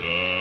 Uh.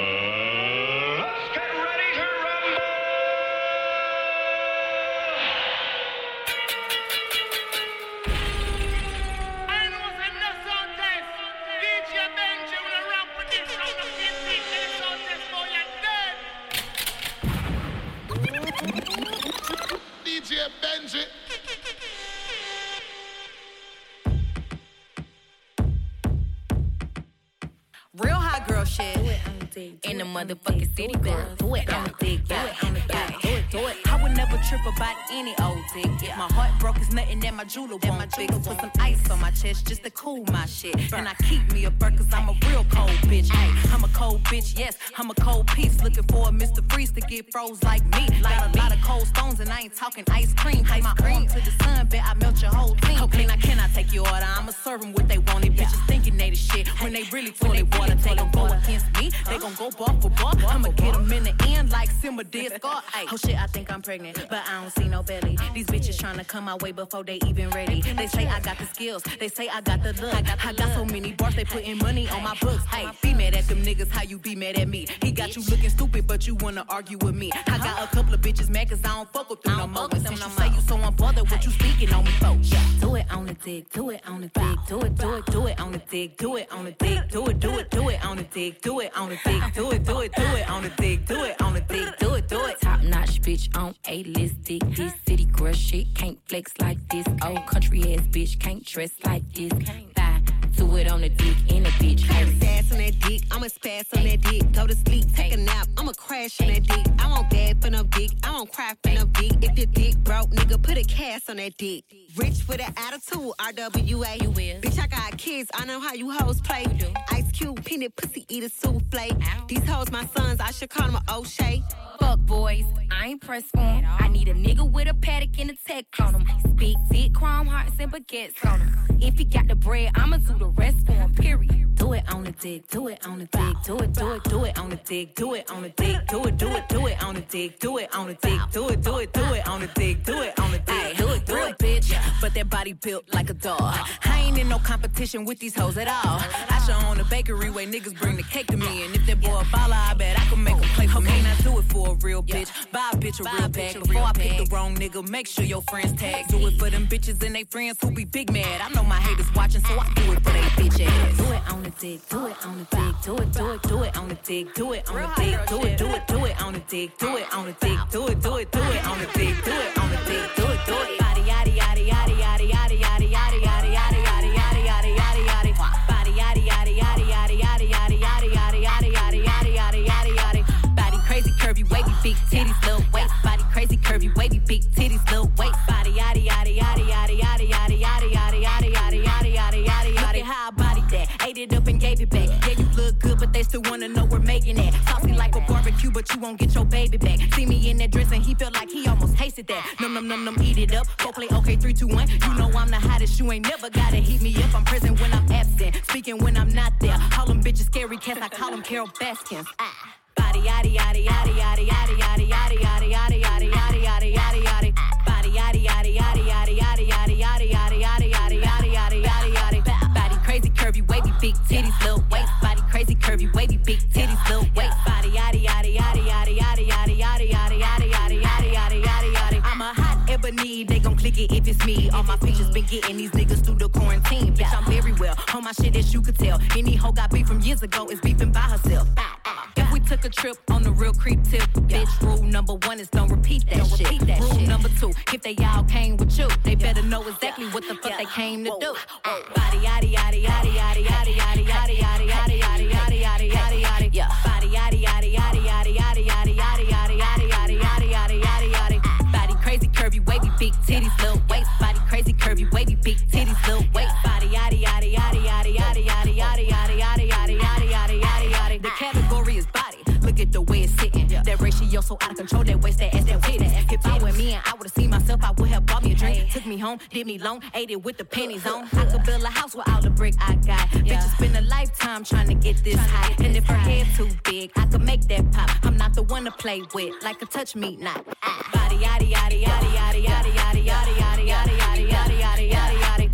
Nothing that my jeweler won't. Put some ice on my chest just to cool my shit. And I keep me a burk cause I'm a real cold bitch. Ay, I'm a cold bitch, yes. I'm a cold piece. Looking for a Mr. Freeze to get froze like me. Got a lot of cold stones and I ain't talking ice cream. Take my arm to the sun, bet I melt your whole team. Okay, now can I take your order? I'ma serve them what they want. It bitches thinking they the shit when they really toilet water. They gon' go against me. They gon' go bar for bar. I'ma get them in the end like Simba did Scar. Ay, Oh shit, I think I'm pregnant, but I don't see no belly. These bitches tryna come my way before they even ready. They say I got the skills. They say I got the look. I got, I got so many bars, they putting money on my books. Hey, be mad at them niggas, how you be mad at me? He got you looking stupid, but you wanna argue with me. I got a couple of bitches mad cause I don't fuck with them no more. And since you say you so unbothered, what you speaking on me for? Do it on the dick, do it on the dick, do it, do it, do it on the dick, do it on the dick, do it, do it, do it on the dick, do it on the dick, do it, do it, do it on the dick, do it on the dick, do it, do it. Top notch bitch on a list dick. This city girl shit can't flex like this. Old country ass bitch can't dress like this. Bye. Do it on the dick in a bitch. I'm fast on that dick, I'ma spaz on that dick. Go to sleep, take a nap, I'ma crash on that dick. I won't bad for no dick, I won't cry for no dick. If the dick broke, nigga, put a cast on that dick. Rich with an attitude, RWA. You will. Bitch, I got kids, I know how you hoes play. You do. Ice Cube, peanut pussy, eat a souffle. These hoes my sons, I should call them a O'Shea. Fuck boys, I ain't pressed for 'em. I need a nigga with a Patek and a tech on him. Big dick, chrome hearts and baguettes on him. If he got the bread, I'ma do the rest for him, period. Do it on the dick, do it on the dick, do it, do it, do it on the dick, do it on the dick, do it, do it, do it on the dick, do it on the dick, do it, do it, do it on the dick, do it on the dick, do it, do it, bitch. But that body built like a dog. I ain't in no competition with these hoes at all. I show on the bakery way niggas bring the cake to me, and if that boy a baller, I bet I can make him play for me. Now do it for a real bitch, buy a bitch a real bag. Before I pick the wrong nigga, make sure your friends tag. Do it for them bitches and they friends who be big mad. I know my haters watching, so I do it for they bitch ass. Do it on the dick, do it on the dick, do it, do it, do it on the dick, do it on the dick, do it, do it, do it on the dick, do it on the dick, do it, do it, do it on the dick, do it on the dick, do it, do it. Body yaddy yaddy yaddy yaddy yaddy yaddy yaddy yaddy yaddy yaddy yaddy yaddy yaddy yaddy. Body yaddy yaddy yaddy yaddy yaddy yaddy yaddy yaddy yaddy yaddy yaddy yaddy yaddy. Body crazy curvy wavy big titties making it. Saucy like a barbecue, but you won't get your baby back. See me in that dress and he felt like he almost tasted that. Num num num num, eat it up. Go play okay, three, two, one. You know I'm the hottest. You ain't never gotta heat me up. I'm present when I'm absent, speaking when I'm not there. Call them bitches scary cats. I call them Carole Baskins. Ah. Body yaddy yaddy yaddy yaddy yaddy yaddy yaddy yaddy yaddy yaddy yaddy yaddy yaddy yaddy. Body yaddy yaddy yaddy yaddy yaddy yaddy yaddy yaddy yaddy yaddy yaddy yaddy yaddy yaddy. Body crazy curvy wavy big titties big titties little waist. Body yaddy yaddy yaddy yaddy yaddy yaddy yaddy yaddy yaddy yaddy yaddy yaddy yaddy yaddy. I'm a hot ebony, they gon' click it if it's me. All my pictures been getting these niggas through the quarantine. Bitch, I'm very well on my shit as you could tell. Any hoe got beef from years ago is beefing by herself. If we took a trip on the real creep tip, bitch, rule number one is don't repeat that Don't shit. repeat that rule shit. number two, if they all came with you, they better know exactly what the fuck they came to do. Body yaddy yaddy yaddy yaddy yaddy yaddy yaddy big titties little waist. Body yaddy yaddy yaddy yaddy yaddy yaddy yaddy yaddy yaddy yaddy yaddy yaddy yaddy yaddy. The category is body. Look at the way it's sitting. That ratio so out of control. That waist, that ass, that titties. If I were me and I I would have bought me a drink. Took me home, did me long, ate it with the pennies on. I could build a house with all the brick I got. Yeah. Bitches spend a lifetime trying to get this high. And if her head too big, I could make that pop. I'm not the one to play with, like a touch me not. Ah. Body yaddy yaddy yaddy yaddy yaddy yaddy yaddy yaddy yaddy yaddy yaddy yaddy yaddy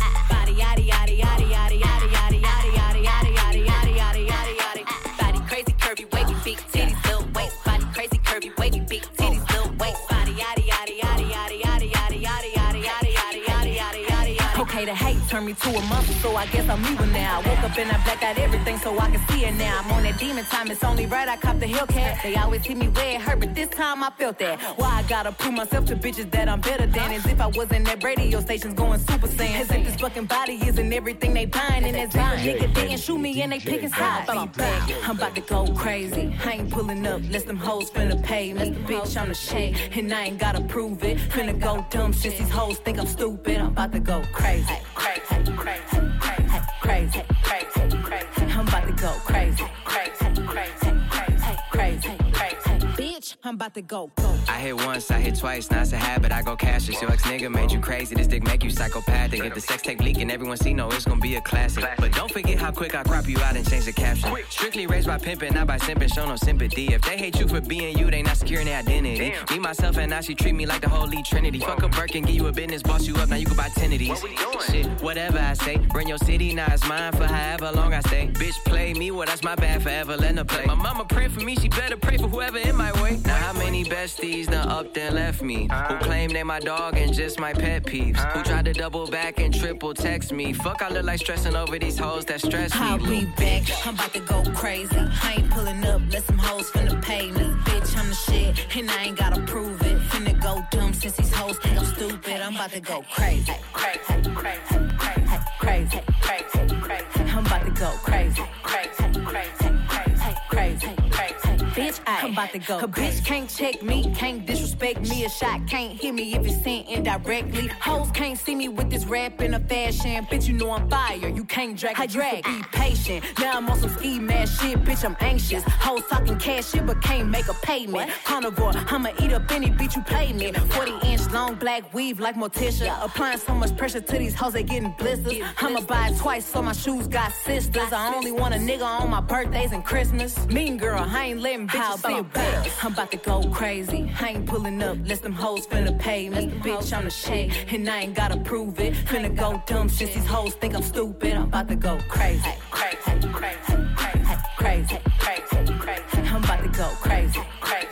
made a hate turned me to a monster, so I guess I'm evil now. I woke up and I blacked out everything so I can see it now. I'm on that demon time, it's only right I cop the Hellcat. They always hit me where it hurt, but this time I felt that. Why I gotta prove myself to bitches that I'm better than? As if I wasn't at radio stations going super saiyan. As if this fucking body isn't everything they buying, and that's buying. Nigga, they can shoot me and they picking sides. I'm back, I'm about to go crazy. I ain't pulling up, let them hoes finna pay me. Bitch, I'm the shade, and I ain't gotta prove it. Finna go dumb since these hoes think I'm stupid. I'm about to go crazy, crazy, crazy, crazy, crazy, crazy, crazy. I'm about to go crazy, crazy, crazy. Bitch, I'm about to go, go. I hit once, I hit twice, now it's a habit, I go cash it. Your ex nigga made you crazy, this dick make you psychopathic. If the sex tape leaking, everyone see, no, it's gonna be a classic. But don't forget how quick I crop you out and change the caption. Strictly raised by pimping, not by simping, show no sympathy. If they hate you for being you, they not securing their identity. Me, myself, and I, she treat me like the holy trinity. Fuck a Birkin, give you a business, boss you up, now you can buy 10 of these. Shit, whatever I say, bring your city, now it's mine for however long I stay. Bitch, play me, well, that's my bad forever, let her play. My mama pray for me, she better pray for whoever in my way. Now, how many besties done up then left me? Who claim they my dog and just my pet peeves? Who tried to double back and triple text me? Fuck, I look like stressing over these hoes that stress me. I'll be back. I'm about to go crazy. I ain't pulling up, let some hoes finna pay me. Bitch, I'm the shit, and I ain't gotta prove it. Finna go dumb since these hoes think I'm stupid. I'm about to go crazy. Crazy, crazy, crazy, crazy, crazy, crazy. I'm about to go crazy, crazy, crazy. Bitch, I'm about to go. A bitch can't check me, can't disrespect me. A shot can't hit me if it's sent indirectly. Hoes can't see me with this rap in a fashion. Bitch, you know I'm fire. You can't drag a drag. Be patient. Now I'm on some ski mask shit. Bitch, I'm anxious. Hoes talking cash shit, but can't make a payment. Carnivore, I'ma eat up any bitch you pay me. 40 inch long black weave like Morticia. Applying so much pressure to these hoes, they getting blisters. I'ma buy it twice so my shoes got sisters. I only want a nigga on my birthdays and Christmas. Mean girl, I ain't letting bitches see a better. I'm about to go crazy. I ain't pulling up, less them hoes finna pay me. Bitch, I'm the shit, and I ain't gotta prove it. Finna go dumb since these hoes think I'm stupid. I'm about to go crazy. Crazy, crazy, crazy, crazy, crazy, crazy. I'm about to go. Crazy, crazy,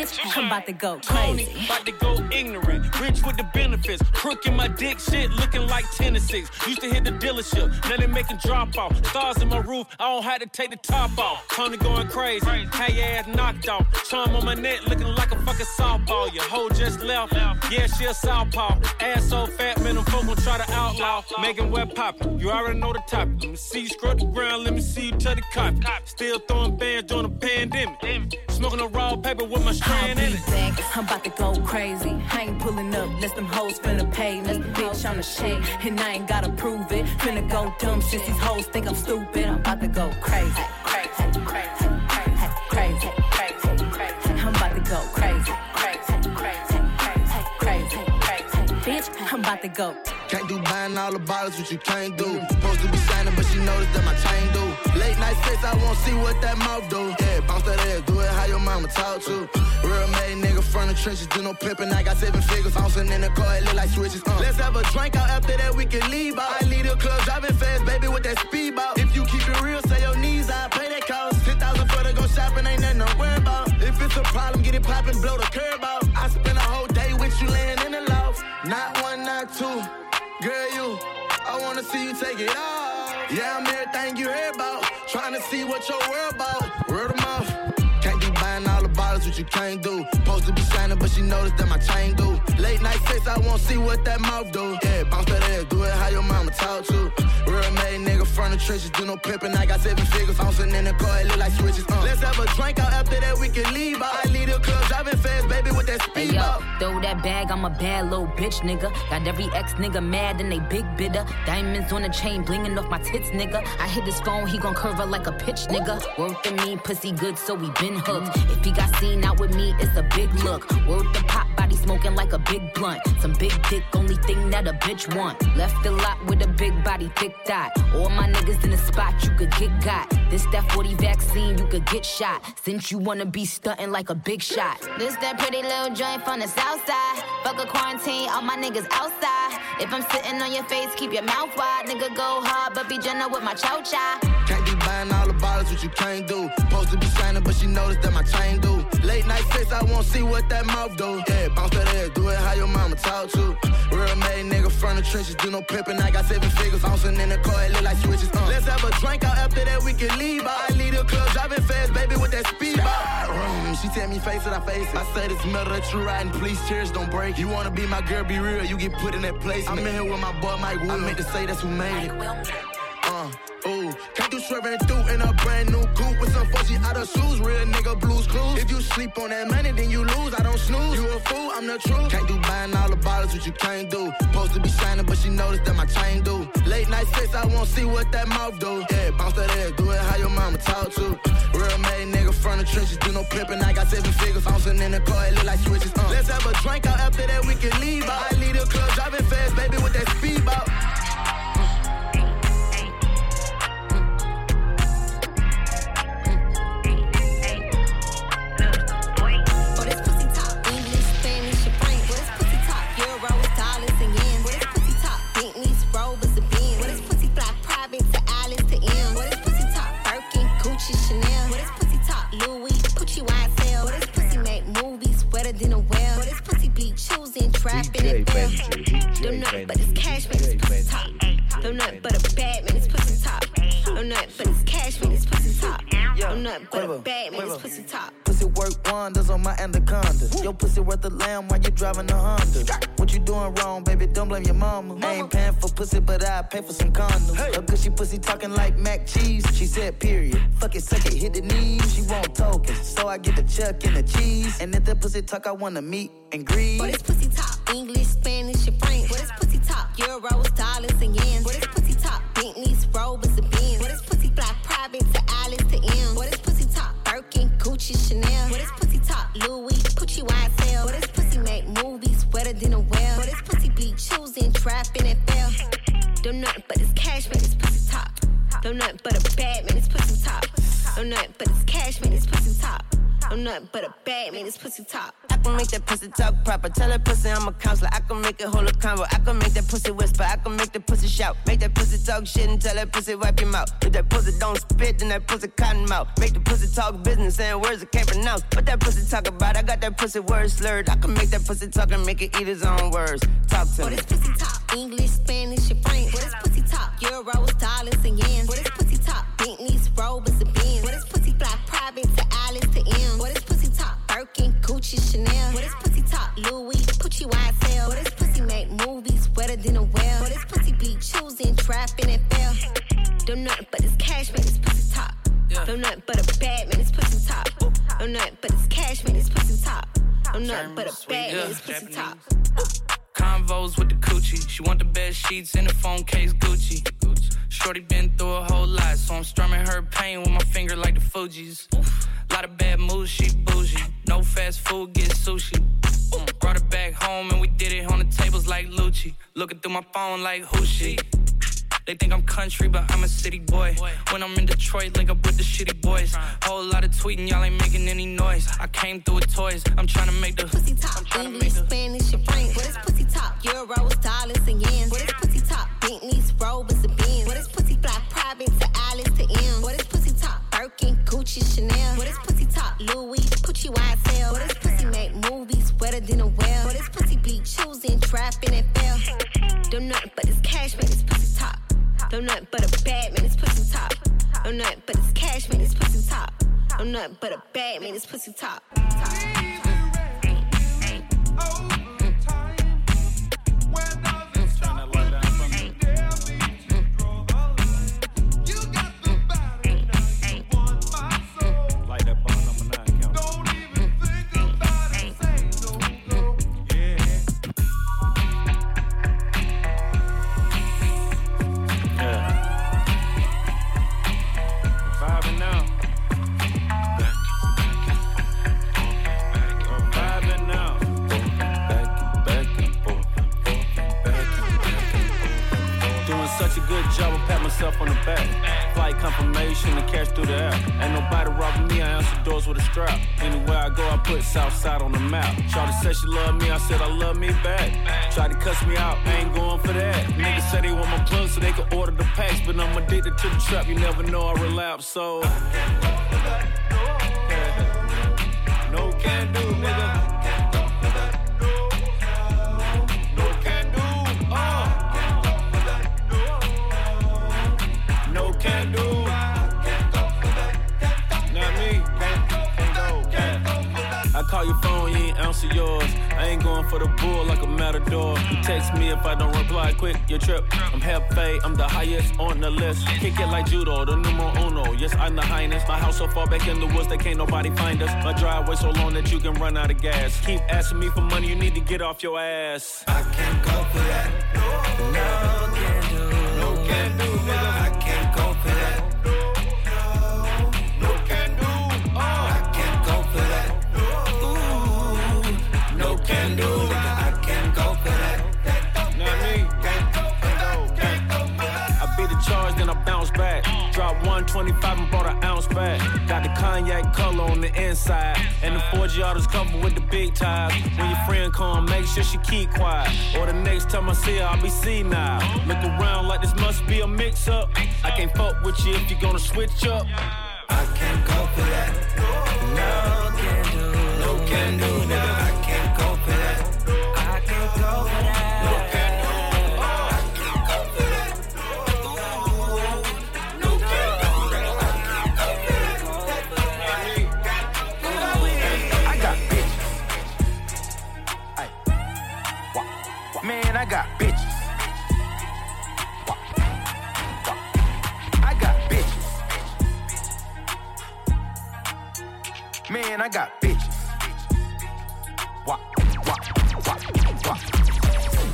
Bitch, I'm about to go Tony, crazy. about to go ignorant. Rich with the benefits. Crook in my dick shit, looking like 10 to 6. Used to hit the dealership, now they making drop off. Stars in my roof, I don't have to take the top off. Tony going crazy, had your ass knocked off. Charm on my neck, looking like a fucking softball. Your hoe just left, yeah, she a southpaw. Ass so fat, man, them folk gon' try to outlaw. Making wet poppin', you already know the topic. Let me see you scrub the ground, let me see you touch the copy. Still throwing bands during the pandemic. Smoking a raw paper with my I'll be back. I'm about to go crazy. I ain't pulling up, less them hoes finna pay me. Bitch, I'm the shit, and I ain't gotta prove it. Finna go dumb since these hoes think I'm stupid. I'm about to go crazy. Crazy, crazy, crazy, crazy, crazy. I'm about to go crazy. Crazy, crazy, crazy, crazy, crazy. Bitch, I'm about to go. Can't do buying all the bottles, what you can't do. Supposed to be shining, but she noticed that my chain do. Sex, I won't see what that mouth do. Yeah, bounce that ass, do it how your mama talk to. Real made nigga from the trenches, do no pimping. I got seven figures, bouncing in the car, it look like switches. Uh. Let's have a drink out after that, we can leave out. I leave the club driving fast, baby, with that speedboat. If you keep it real, say your knees I pay that cost. 10,000 for to go shopping, ain't nothing to worry about. If it's a problem, get it poppin', blow the curb out. I spend a whole day with you laying in the loft. Not one, not two. Girl, you, I wanna see you take it off. Yeah, I'm everything you heard about. Trying to see what your world about. Word of mouth. What you can't do. Supposed to be shining, but she noticed that my chain do. Late night sex, I won't see what that mouth do. Yeah, bounce that ass, do it how your mama talk to. Real made nigga from the trenches, do no pimping. I got seven figures, bouncing in the car, it look like switches. Uh. Let's have a drink out after that, we can leave out. I leave the club driving fast, baby, with that Hey speed yo, out. throw that bag, I'm a bad little bitch, nigga. Got every ex nigga mad and they big bidder. Diamonds on the chain, blinging off my tits, nigga. I hit this phone, he gon' curve her like a pitch, nigga. Worth the me, pussy good, so we been hooked. If he got seen out with me, it's a big look. Worth the pop body smoking like a big blunt. Some big dick, only thing that a bitch want. Left the lot with a big body, thick thigh. All my niggas in the spot, you could get got. This that 40 vaccine, you could get shot. Since you wanna be stunting like a big shot. This that pretty little joint from the south side. Fuck a quarantine, all my niggas outside. If I'm sitting on your face, keep your mouth wide. Nigga, go hard, but be gentle with my chow chow. Can't be buying all the bottles, what you can't do. Supposed to be shining, but she noticed that my chain do. Late night sex, I won't see what that mouth do. Yeah, bounce that ass, do it how your mama talk to. Real made nigga from the trenches, do no pimping. I got seven figures, bouncing in the car, it look like switches. Uh. Let's have a drink out after that, we can leave out. I leave the club, driving fast, baby, with that speed ball. She tell me face it, I face it. I said this metal that you riding, please cheers, don't break. You wanna be my girl, be real, you get put in that place. I'm in here with my boy Mike Will. I meant to say that's who made it. Uh, ooh, can't do swerving through in a brand new out of shoes. Real nigga blues clues. If you sleep on that money, then you lose. I don't snooze. You a fool, I'm the truth. Can't do buying all the bottles, what you can't do. Supposed to be shining, but she noticed that my chain do. Late night sex, I won't see what that mouth do. Yeah, bounce that ass, do it how your mama talk to. Real made nigga from the trenches, do no pimping. I got seven figures, bouncing in the car, it look like switches. Uh. Let's have a drink out after that, we can leave out. I leave the club, driving fast, baby, with that speed ball. Trapping, and bell? Them nothing but this cash, man, this pussy talk. Them nothing but a bad man, this pussy talk. Them nothing but this cash, man, this pussy talk. Them nothing but a bad man, this pussy talk. Pussy work wonders on my anaconda. Your pussy worth a lamb while you driving a Honda. What you doing wrong, baby? Don't blame your mama. I ain't paying for pussy, but I pay for some condoms. Her gushy pussy talking like mac cheese. She said, period. Fuck it, suck it, hit the knees. She want tokens, so I get the chuck and the cheese. And if that pussy talk, I wanna meet and greet. What is pussy talk? English, Spanish, and French. What is pussy talk? Euros, I'm nothing but man, this pussy talk. I can make that pussy talk proper. Tell that pussy I'm a counselor. I can make it hold a combo. I can make that pussy whisper. I can make that pussy shout. Make that pussy talk shit and tell that pussy wipe your mouth. If that pussy don't spit, then that pussy cotton mouth. Make the pussy talk business, and words I can't pronounce. What that pussy talk about? I got that pussy word slurred. I can make that pussy talk and make it eat his own words. Talk to What me. is pussy talk? English, Spanish, and French. What is pussy talk? Euros, dollars, and yen. What is pussy talk? Bentleys, Rovers, Birkin, Gucci, Chanel. What is pussy talk? Louis, Gucci, YSL. What is pussy make movies wetter than a well? What is pussy be choosing, trapping, and fail? Them nothing but this cash, man, this pussy talk. Them nothing but a bad man, this pussy talk. Them nothing but this cash, man, this pussy talk. Them nothing but a bad man, this pussy talk. Convos with the coochie. She want the best sheets in the phone case Gucci. Shorty been through a whole lot, so I'm strumming her pain with my finger like the Fugees. Lot of bad moves, she bougie. No fast food, get sushi. Brought her back home and we did it on the tables like Lucci. Looking through my phone like who she? They think I'm country, but I'm a city boy. When I'm in Detroit, link up with the shitty boys. Whole lot of tweeting, y'all ain't making any noise. I came through with toys. I'm trying to make the pussy talk. English, Spanish, and French. What is pussy talk? Euros, dollars, and yen. What is pussy talk? Bentleys, Rovers, and Benz. What is pussy fly private to Alice to M? What is pussy talk? Birkin, Gucci, Chanel. What is pussy talk? Louis, Gucci, YSL. What is pussy make movies wetter than a well? What is pussy be choosing, trapping, and fail? Them nothing but this cash, man, this pussy talk. Them nothing but a bad man, this pussy talk. Them nothing but this cash, man, this pussy talk. Them nothing but a bad man, this pussy talk. Light pat myself on the back. Flight confirmation and cash through the air. Ain't nobody robbing me, I answer doors with a strap. Anywhere I go, I put Southside on the map. Shawty said she love me, I said I love me back. Tried to cuss me out, I ain't going for that. Niggas said they want my plug so they can order the packs, but I'm addicted to the trap. You never know I relapse, so. No can do, nigga. You yours. I ain't going for the bull like a matador. Text me if I don't reply quick, your trip. I'm jefe, I'm the highest on the list. Kick it like judo, the numero uno. Yes, I'm the highness. My house so far back in the woods that can't nobody find us. My driveway so long that you can run out of gas. Keep asking me for money, you need to get off your ass. I can't go for that. No, can 25 and bought an ounce back. Got the cognac color on the inside. And the 4G auto's covered with the big ties. When your friend come, make sure she keep quiet. Or the next time I see her, I'll be senile. Look around like this must be a mix up. I can't fuck with you if you're gonna switch up. I can't go for that. No. I got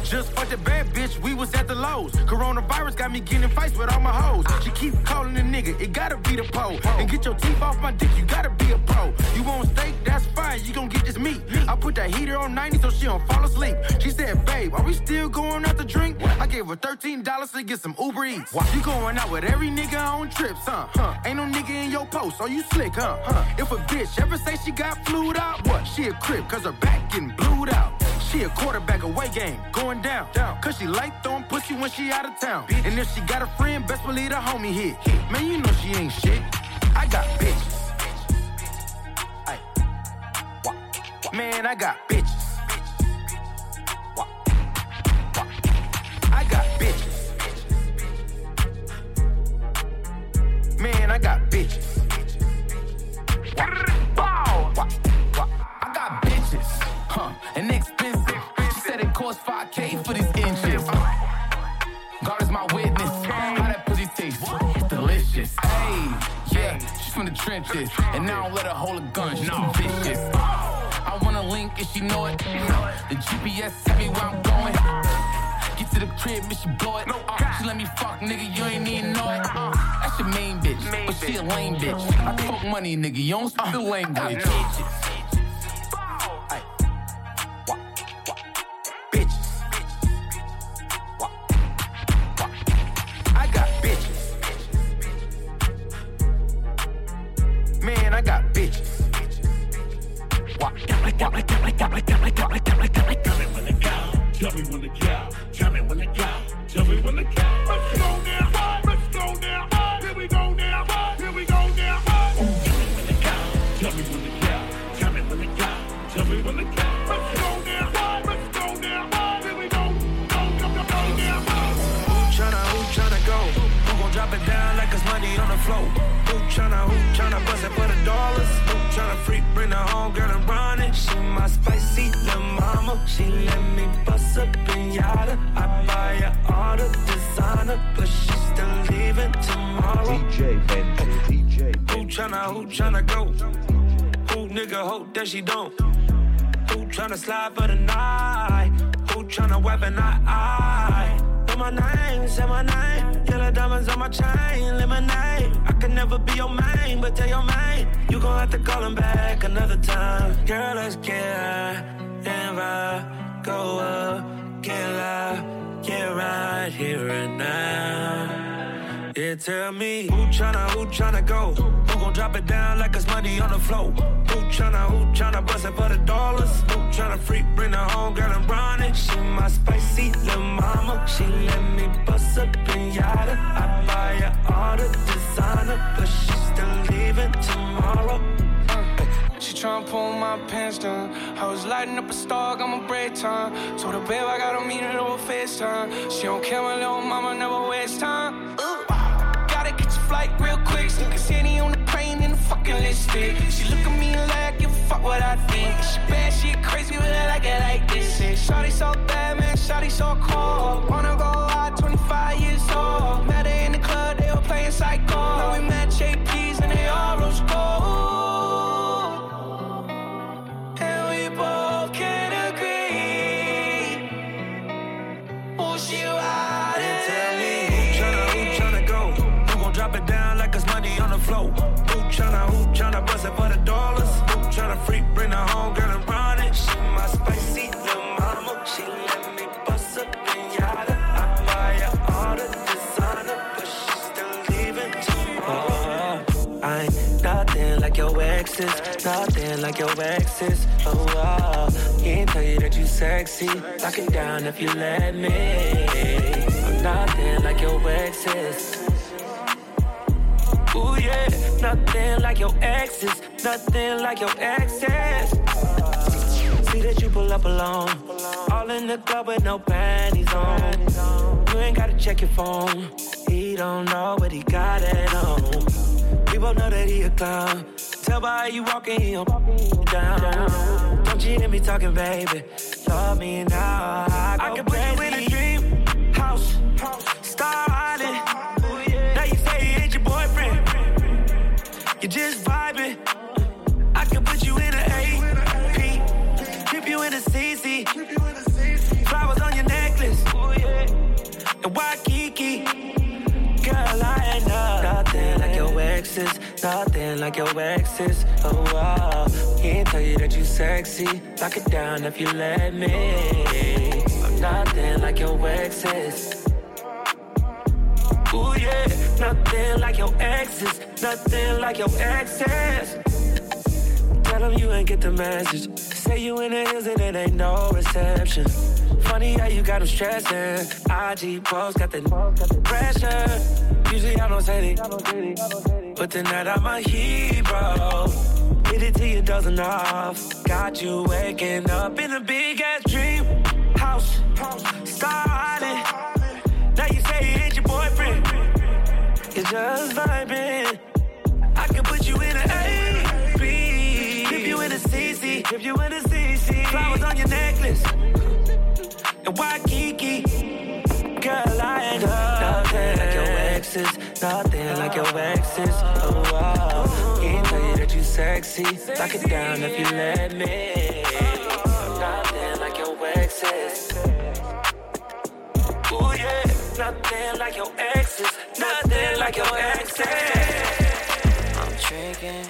Just fucked a bad bitch, we was at the lows. Coronavirus got me getting in fights with all my hoes. She keep calling a nigga, it gotta be the pole. And get your teeth off my dick, you gotta be a pro. You want steak, that's fine, you gon' get this meat. I put that heater on 90 so she don't fall asleep. She said, babe, are we still going out to drink? I gave her $13 to get some Uber Eats. You going out with every nigga on trips, huh? huh? Ain't no nigga in your post, are you slick, huh? huh? If a bitch ever say she got flued out, what? She a crip, cause her back getting blued out. She a quarterback away game, going down, down. Cause she like throwing pussy when she out of town. And if she got a friend, best believe the homie hit. Man, you know she ain't shit. I got bitches. Ay. Wah, wah. Man, I got bitches. I got bitches. Man, I got bitches. Huh, and expensive. She said it cost 5K for these inches. God is my witness. How that pussy taste? It's delicious. Hey, yeah, she's from the trenches. And now I don't let her hold a gun, she's too vicious. I wanna link if she know it. The GPS tell me where I'm going. Get to the crib, bitch, she blow it. Uh, she let me fuck, nigga, you ain't even know it. Uh, that's your main bitch, but she a lame bitch. I talk money, nigga, you don't speak the language. It down like it's money on the floor? Who tryna, who tryna bust it for the dollars? Who tryna freak, bring her home, girl, and run it? She my spicy little mama. She let me bust up pinata. I buy her all the designer, but she's still leaving tomorrow. She tryna pull my pants down. I was lighting up a star, got my break time. Told her, babe, I gotta a meeting over FaceTime. She don't care, my little mama never waste time. Ooh. Gotta catch a flight real quick. Stick a city on the the lipstick. She look at me like, a fuck what I think. She bad, she crazy, but I like it like this. Shit. Shawty so bad, man, shawty so cold. Wanna go out, 25 years old. Met her in the club, they were playing psycho. Now we like your exes, nothing like your exes. Oh, oh. can't tell you that you sexy. Lock it down if you let me. I'm nothing like your exes. Ooh yeah, nothing like your exes, nothing like your exes. See that you pull up alone, all in the club with no panties on. You ain't gotta check your phone, he don't know what he got at home. Both know that he a clown. Tell by how you walking, he don't down. Don't you hear me talking, baby? Love me now. I, I can put you in a dream house, star island. Now you say he ain't your boyfriend. You just vibing. I can put you in an AP, keep you in a CC. Flowers on your necklace, and Waikiki. Girl, I ain't nothing like your exes, nothing like your exes. Oh, wow. Can't tell you that you sexy. Lock it down if you let me. I'm nothing like your exes. Ooh yeah, nothing like your exes, nothing like your exes. Tell you ain't get the message. Say you in the hills and it ain't no reception. Funny how you got them stressing. IG post got the pressure. Usually I don't say it, but tonight I'm a hero. Hit it till you dozen off. Got you waking up in a big ass dream house. Star Now you say ain't your boyfriend. You're just vibing. If you a CC. Flowers on your necklace. And Waikiki. Girl, I ain't nothing like your exes. Nothing like your exes. Oh, wow. Can't tell you that you sexy. Lock it down if you let me. Nothing like your exes. Ooh, yeah. Nothing like your exes. Nothing like your exes. I'm drinking,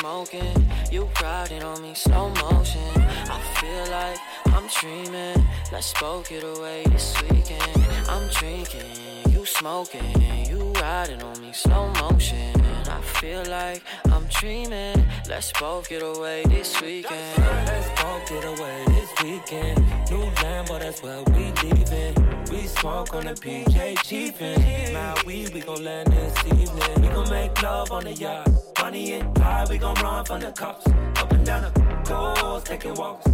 smoking, you riding on me slow motion. I feel like I'm dreaming. Let's both get away this weekend. I'm drinking, you smoking, you riding on me slow motion. I feel like I'm dreaming. Let's both get away this weekend. Let's both get away this weekend. New Lambo, that's where we leaving. We smoke on the PJ Chiefin. Now we, we gon' land this evening. We gon' make love on the yacht. Funny and high, we gon' run from the cops. Up and down the coast, taking walks.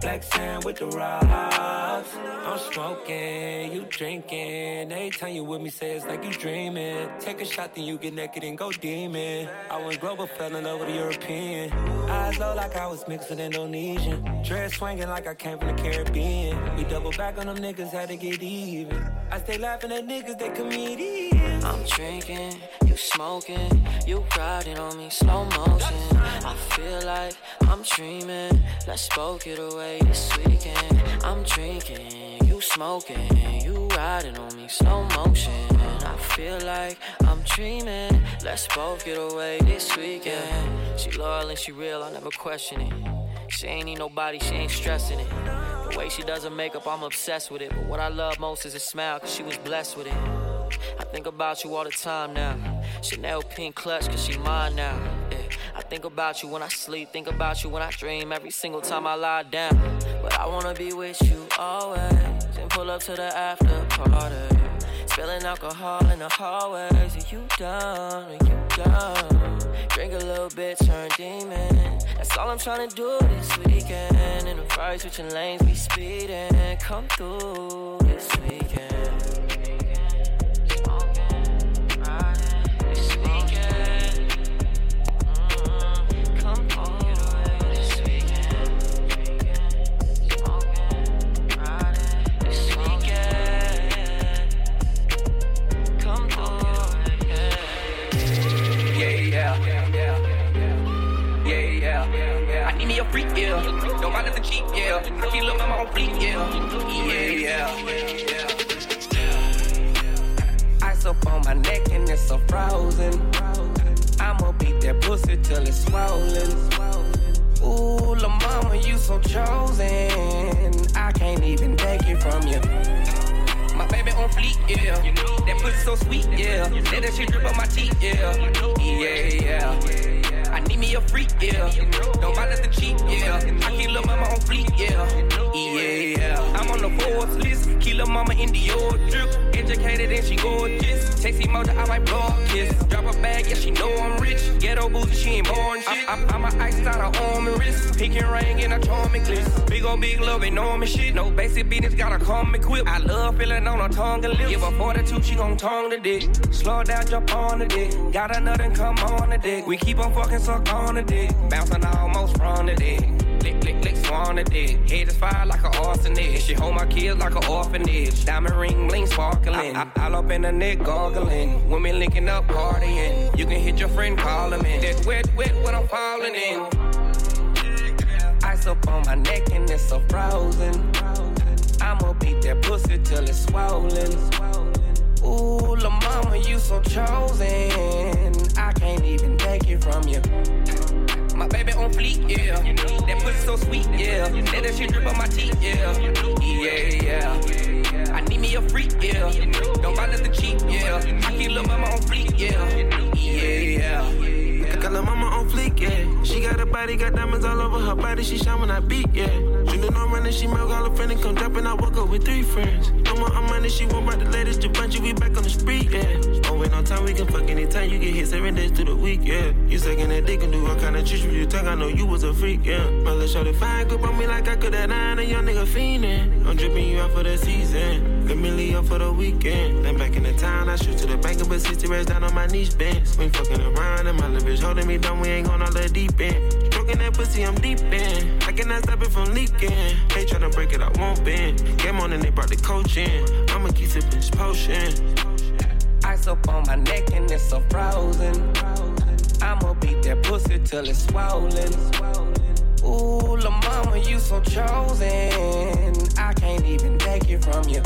Black sand with the rocks. I'm smoking, you drinking. Every time you with me, say it's like you dreaming. Take a shot, then you get naked and go demon. I went global, fell in love with a European. Eyes low like I was mixed with Indonesian. Dress swinging like I came from the Caribbean. We double back on them niggas, had to get even. I stay laughing at niggas, they comedians. I'm drinking, you smoking, you riding on me slow motion. I feel like I'm dreaming. Let's both get away this weekend. I'm drinking, you smoking, you riding on me slow motion. I feel like I'm dreaming. Let's both get away this weekend. She loyal and she real, I never question it. She ain't need nobody, she ain't stressing it. The way she does her makeup, I'm obsessed with it. But what I love most is her smile, cause she was blessed with it. I think about you all the time now. Chanel pink clutch, cause she mine now. Yeah. I think about you when I sleep, think about you when I dream every single time I lie down. But I wanna be with you always and pull up to the after party. Spilling alcohol in the hallways. Are you done? Are you done? Drink a little bit, turn demon. That's all I'm trying to do this weekend. In the fire, switching lanes, we speeding. Come through this weekend. Freak, yeah. Don't mind if the cheap, yeah. I feel love my own yeah. Yeah, yeah, yeah. Ice up on my neck and it's so frozen. I'ma beat that pussy till it's swollen. Ooh, la mama, you so chosen. I can't even take it from you. My baby on fleek, yeah. That pussy so sweet, yeah. Let that shit drip on my teeth, yeah. Yeah, yeah. Need me a freak, yeah. Don't buy nothing cheap, yeah. I keep lil' mama on fleek, yeah. Yeah, yeah. I'm on the Forbes list. Keep lil' mama in Dior drip. Educated and she gorgeous. Sexy mother, I like blow kiss. Drop a bag, yeah, she know I'm rich. Ghetto booty, she ain't born shit. I, I, I'm a iced out her arm and wrist. Pink and ring and a charm and gliss. Big ol' big love, enormous shit. No basic business, gotta come equipped. I love feeling on her tongue and lips. Give her 42, she gon' tongue the dick. Slow down, jump on the dick. Got another come on the dick. We keep on fucking suck on the dick. Bouncing almost from the dick. Lick, lick, lick, swan the dick. Head is fire like an arsonist. She hold my kids like an orphanage. Diamond ring, bling, sparkling. I, I, all up in the neck, gargling. Women linking up, partying. You can hit your friend, call him in. That wet, wet, when I'm falling in. Ice up on my neck and it's so frozen. I'ma beat that pussy till it's swollen. Ooh, la mama, you so chosen. I can't even take it from you. On fleek, yeah. That pussy so sweet, yeah. Let that shit drip on my teeth, yeah. Yeah, yeah. I need me a freak, yeah. Don't buy nothing cheap, yeah. I keep lil' mama on fleek, yeah. Yeah, yeah. Got lil' mama on fleek, yeah. She got a body, got diamonds all over her body. She shine when I beat, yeah. She know I'm running, she milk all her friends and come dropping. I woke up with three friends. No more I'm money, she won't the latest Givenchy. We back on the street, yeah. Wait no time, we can fuck anytime. You get hit seven days through the week, yeah. You sucking that dick and do all kind of tricks with you talk. I know you was a freak, yeah. My little shorty fine, grip on me like I could have nine. A young nigga fiendin'. I'm dripping you out for the season. Let me leave for the weekend. Then back in the town, I shoot to the bank and put 60 racks down on my niche bench. We fucking around and my little bitch holding me down. We ain't going all the deep end. Stroking that pussy, I'm deep in. I cannot stop it from leaking. They tryna break it, I won't bend. Game on and they brought the coach in. I'ma keep sipping this potion. Ice up on my neck and it's so frozen. I'ma beat that pussy till it's swollen. Ooh, la mama, you so chosen. I can't even take it from you.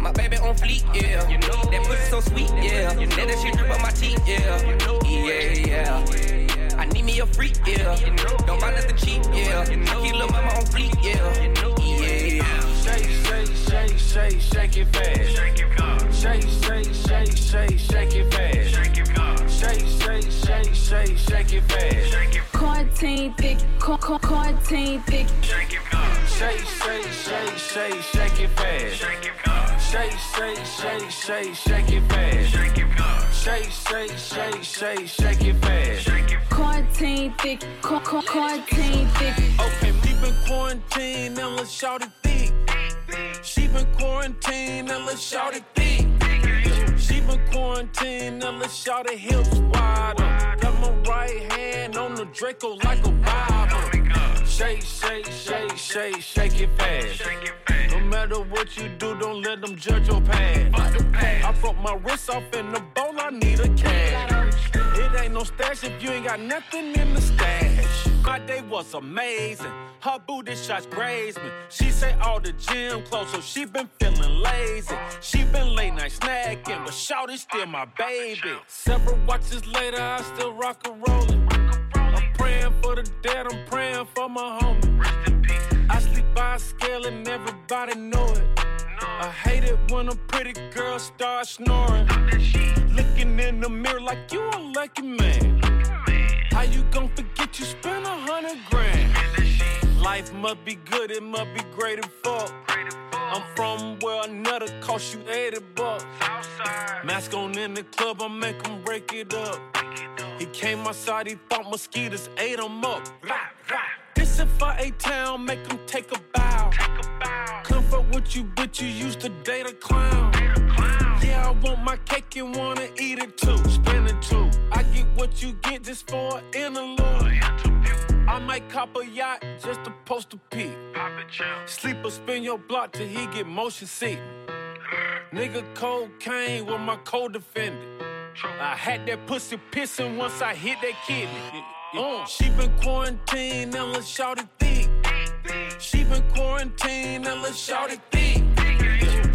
My baby on fleek, yeah. You know That pussy so sweet, yeah. Let that shit drip on my teeth, yeah. Yeah, yeah. I need me a freak, yeah. Don't buy nothing cheap, yeah. I keep lil' mama on fleek, yeah. Yeah, yeah. Shake, shake, shake, shake, shake it fast. Shake it fast. Shake, shake, shake, shake, shake it fast. Shake it fast. Shake, shake, shake, shake, shake it fast. Shake it Quarantine thick, qu- qu- quarantine thick. Shake it fast. Shake, shake, shake, shake, shake it fast. Shake it fast. Shake, shake, shake, shake, shake it fast. Shake it fast. Shake, shake, shake, shake, shake it fast. Shake it Quarantine thick, qu- qu- quarantine thick. Okay, we been quarantined and let's shout it thick. She been quarantined and let's shout it thick. She been quarantined and let's shout it hips wider. Got my right hand on the Draco like a Bible. Shake, shake, shake, shake, shake it fast. No matter what you do, don't let them judge your past. I broke my wrist off in the bowl, I need a cash. It ain't no stash if you ain't got nothing in the stash. My day was amazing. Her booty shots grazed me. She say all the gym clothes, so she been feeling lazy. She been late night snacking, but Shawty's still my baby. Several watches later, I still rock and rollin'. I'm praying for the dead, I'm praying for my homie. I sleep by a scale and everybody know it. I hate it when a pretty girl starts snoring. Looking in the mirror like you a lucky man. How you gon' forget you spent a hundred grand? Life must be good, it must be great and fuck. I'm from where another cost you 80 bucks. Mask on in the club, I make him break it up. He came outside, he thought mosquitoes ate him up. This if I A town, make him take a bow. Comfort with you, but you used to date a clown. I want my cake and wanna eat it too. Spend it too. I get what you get just for an interlude. I might cop a yacht just to post a peek. Sleep or spin your block till he get motion sick. Nigga cocaine with my co-defendant. I had that pussy pissing once I hit that kidney. Uh, she been quarantined and let's shout it thick. She been quarantined and let's shout it thick.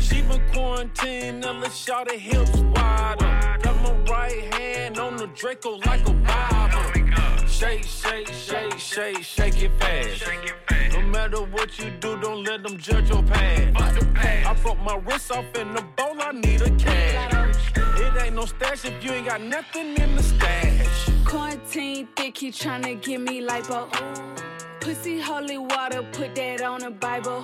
She been quarantined and let's shout it hips wider. Got my right hand on the Draco like a Bible. Shake, shake, shake, shake, shake it fast. No matter what you do, don't let them judge your past. I broke my wrist off in the bowl, I need a cash. It ain't no stash if you ain't got nothing in the stash. Quarantine thick, he tryna give me lipo. Pussy holy water, put that on the Bible.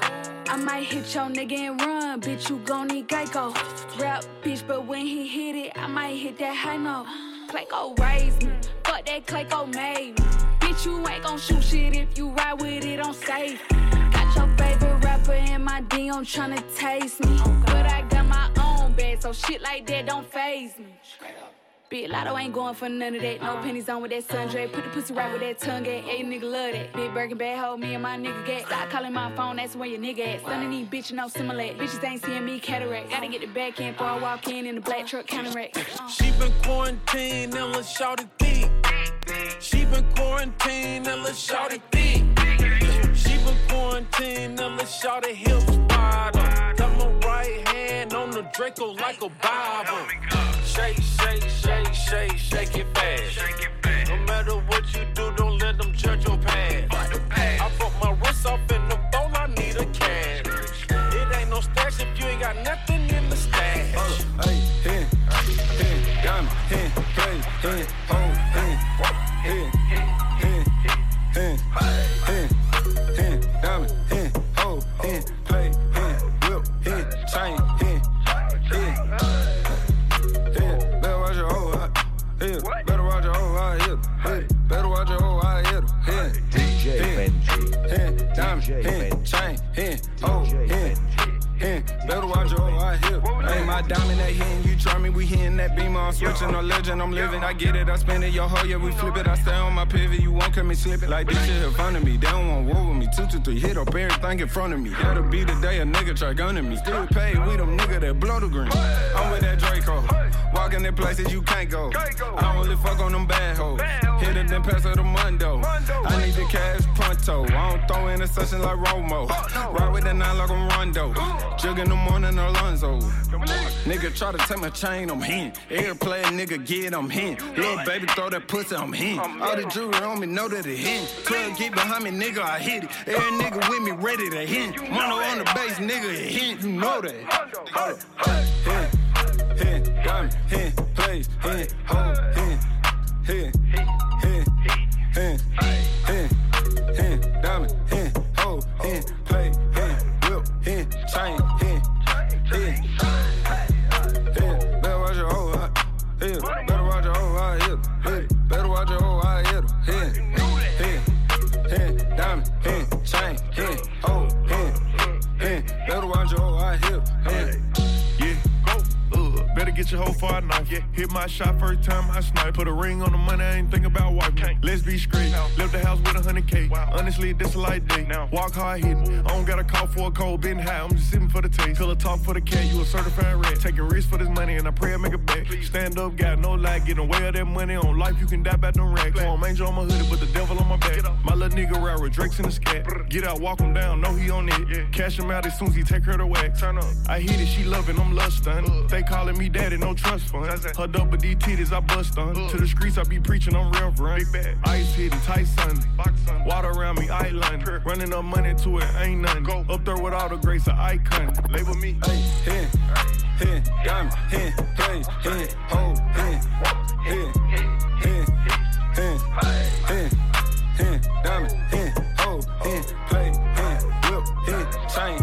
I might hit your nigga and run, bitch, you gon' need Geico. Rap, bitch, but when he hit it, I might hit that high note. Clayco raised me, fuck that Clayco made me. Bitch, you ain't gon' shoot shit if you ride with it on safe. Got your favorite rapper in my DM tryna taste me. But I got my own bag, so shit like that don't phase me. Big Lotto ain't going for none of that. No pennies on with that sundre. Put the pussy right with that tongue at. Yeah, nigga love that. Big Birkin bad hoe, me and my nigga get. Stop calling my phone, that's where your nigga at. Son of these bitches no similar. Bitches ain't seeing me cataract. Gotta get the back end before I walk in in the black truck counter rack. Uh. She been quarantined and let's shout it thick. She been quarantined and let's shout it thick. She been quarantined and let's shout it hips on Draco like a Bible. Shake, shake, shake, shake, shake it fast. No matter what you do, don't let them judge your past. I broke my wrist off in the bowl, I need a cash. It ain't no stash if you ain't got nothing in the stash. Hey, hey, hey, diamond, hey, hey, hey, hey, hey, hey, diamond, hey, chain, hey, hold, oh, hey, hey, better watch your hoe, I hit, hey, my diamond that hitting, you try me, we hitting that beamer, I'm switching, no legend, I'm living, I get it, I spend it, yo ho, yeah, we flip it, I stay on my pivot, you won't cut me slipping, like this shit in front of me, they don't want war with me, two, two, three, hit up everything in front of me, that'll be the day a nigga try gunning me, still paid, we them nigga that blow the green, I'm with that Draco, in places you can't go, I only fuck on them bad hoes, hit it then pass her the mundo, I need the cash pronto, I don't throw in a session like Romo, ride with that nine like I'm Rondo, jug in the morning, Alonzo, nigga try to take my chain, I'm hin, airplay nigga get, I'm hin, little baby throw that pussy, I'm hin, all the jewelry on me know that it hin, club get behind me, nigga, I hit it, every nigga with me ready to hit, mono on the base, nigga, it hit, you know that, hold up, hin, hin, diamond, hin, plays, hin, hold, hin, hin, hin, hin, hin, hin, diamond, hin, hold, hin, play, hin, whip, hin, chain, get your hoe for a knife. Yeah. Hit my shot first time I snipe. Put a ring on the money, I ain't think about wife. Let's be straight. Left the house with a hundred K. Honestly, this a light day. Now. Walk hard hitting. I don't got a call for a cold, been high. I'm just sitting for the taste. Fill a talk for the cat, you a certified rat. Taking risks for this money and I pray I make it back. Stand up, got no lie, getting away of that money. On life, you can die by them racks. I'm angel on my hoodie, but the devil on my back. My little nigga ride with Drake's in the scat. Get out, walk him down, know he on it. Yeah. Cash him out as soon as he take her to wax. I hit it, she loving, I'm lust stunning. They calling me daddy, no trust fund. Held up with these titties, I bust on. To the streets, I be preaching, I'm real run. Ice hitting, tight sun. Water around me, island. Running up money to it, ain't nothing. Up there with all the grace of icon. Label me. Hey, hey, hey, diamond, hey, hey, hey, ho, hey, hey, hey, hey, hey, hey, diamond, hey, ho, hey, play, hey, whip, hey, chain,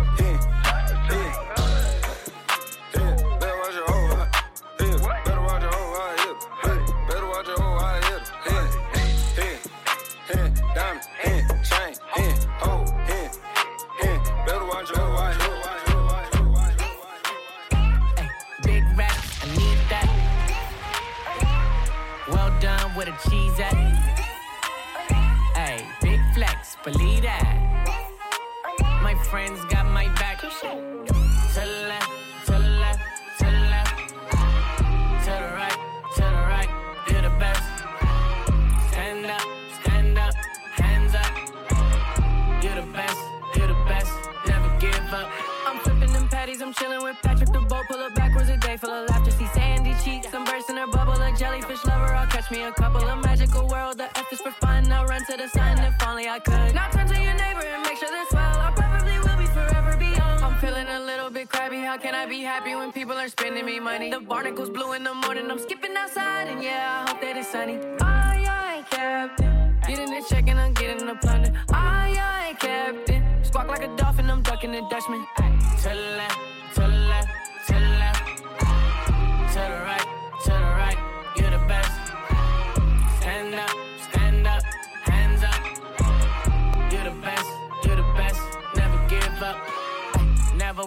to the sun if only I could. Now turn to your neighbor and make sure well. I probably will be forever beyond. I'm feeling a little bit crabby, how can I be happy when people are spending me money? The barnacles blue in the morning, I'm skipping outside, and yeah, I hope that it's sunny. I ain't captain. Getting the check and I'm getting the plunder. I ain't captain. Squawk like a dolphin, I'm ducking the Dutchman. To the to the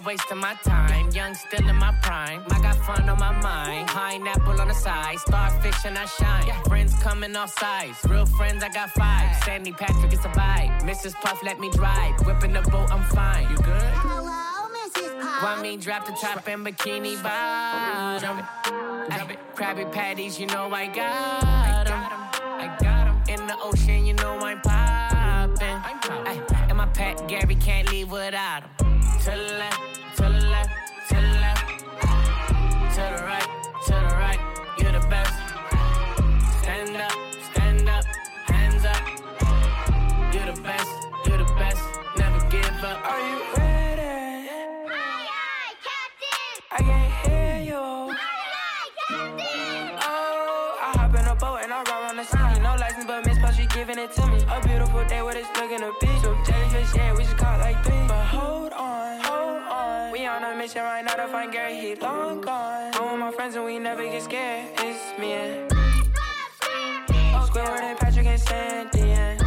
wasting my time, young still in my prime. I got fun on my mind, pineapple on the side, starfish and I shine. Friends coming off sides, real friends I got five. Sandy Patrick, it's a vibe. Mrs. Puff, let me drive. Whipping the boat, I'm fine. You good? Hello, Mrs. Pop. Want me drop the top and bikini bottom? Drop it, drop it. Krabby Patties, you know I got 'em. I got 'em. In the ocean, you know I'm poppin'. And my pet Gary can't leave without him. To the left, to the left, to the left. To the right, to the right, you're the best. Stand up, stand up, hands up. You're the best, you're the best, never give up. Are you ready? I can't hear you. Oh, I hop in a boat and I ride around the city. No license, but Miss Puff, she giving it to me. A beautiful day with it's looking a beach. So jellyfish, yeah, we just caught like three. But hold mission right now to find Gary, he long gone. I'm with my friends and we never get scared. It's me and Squidward and Patrick and Sandy. And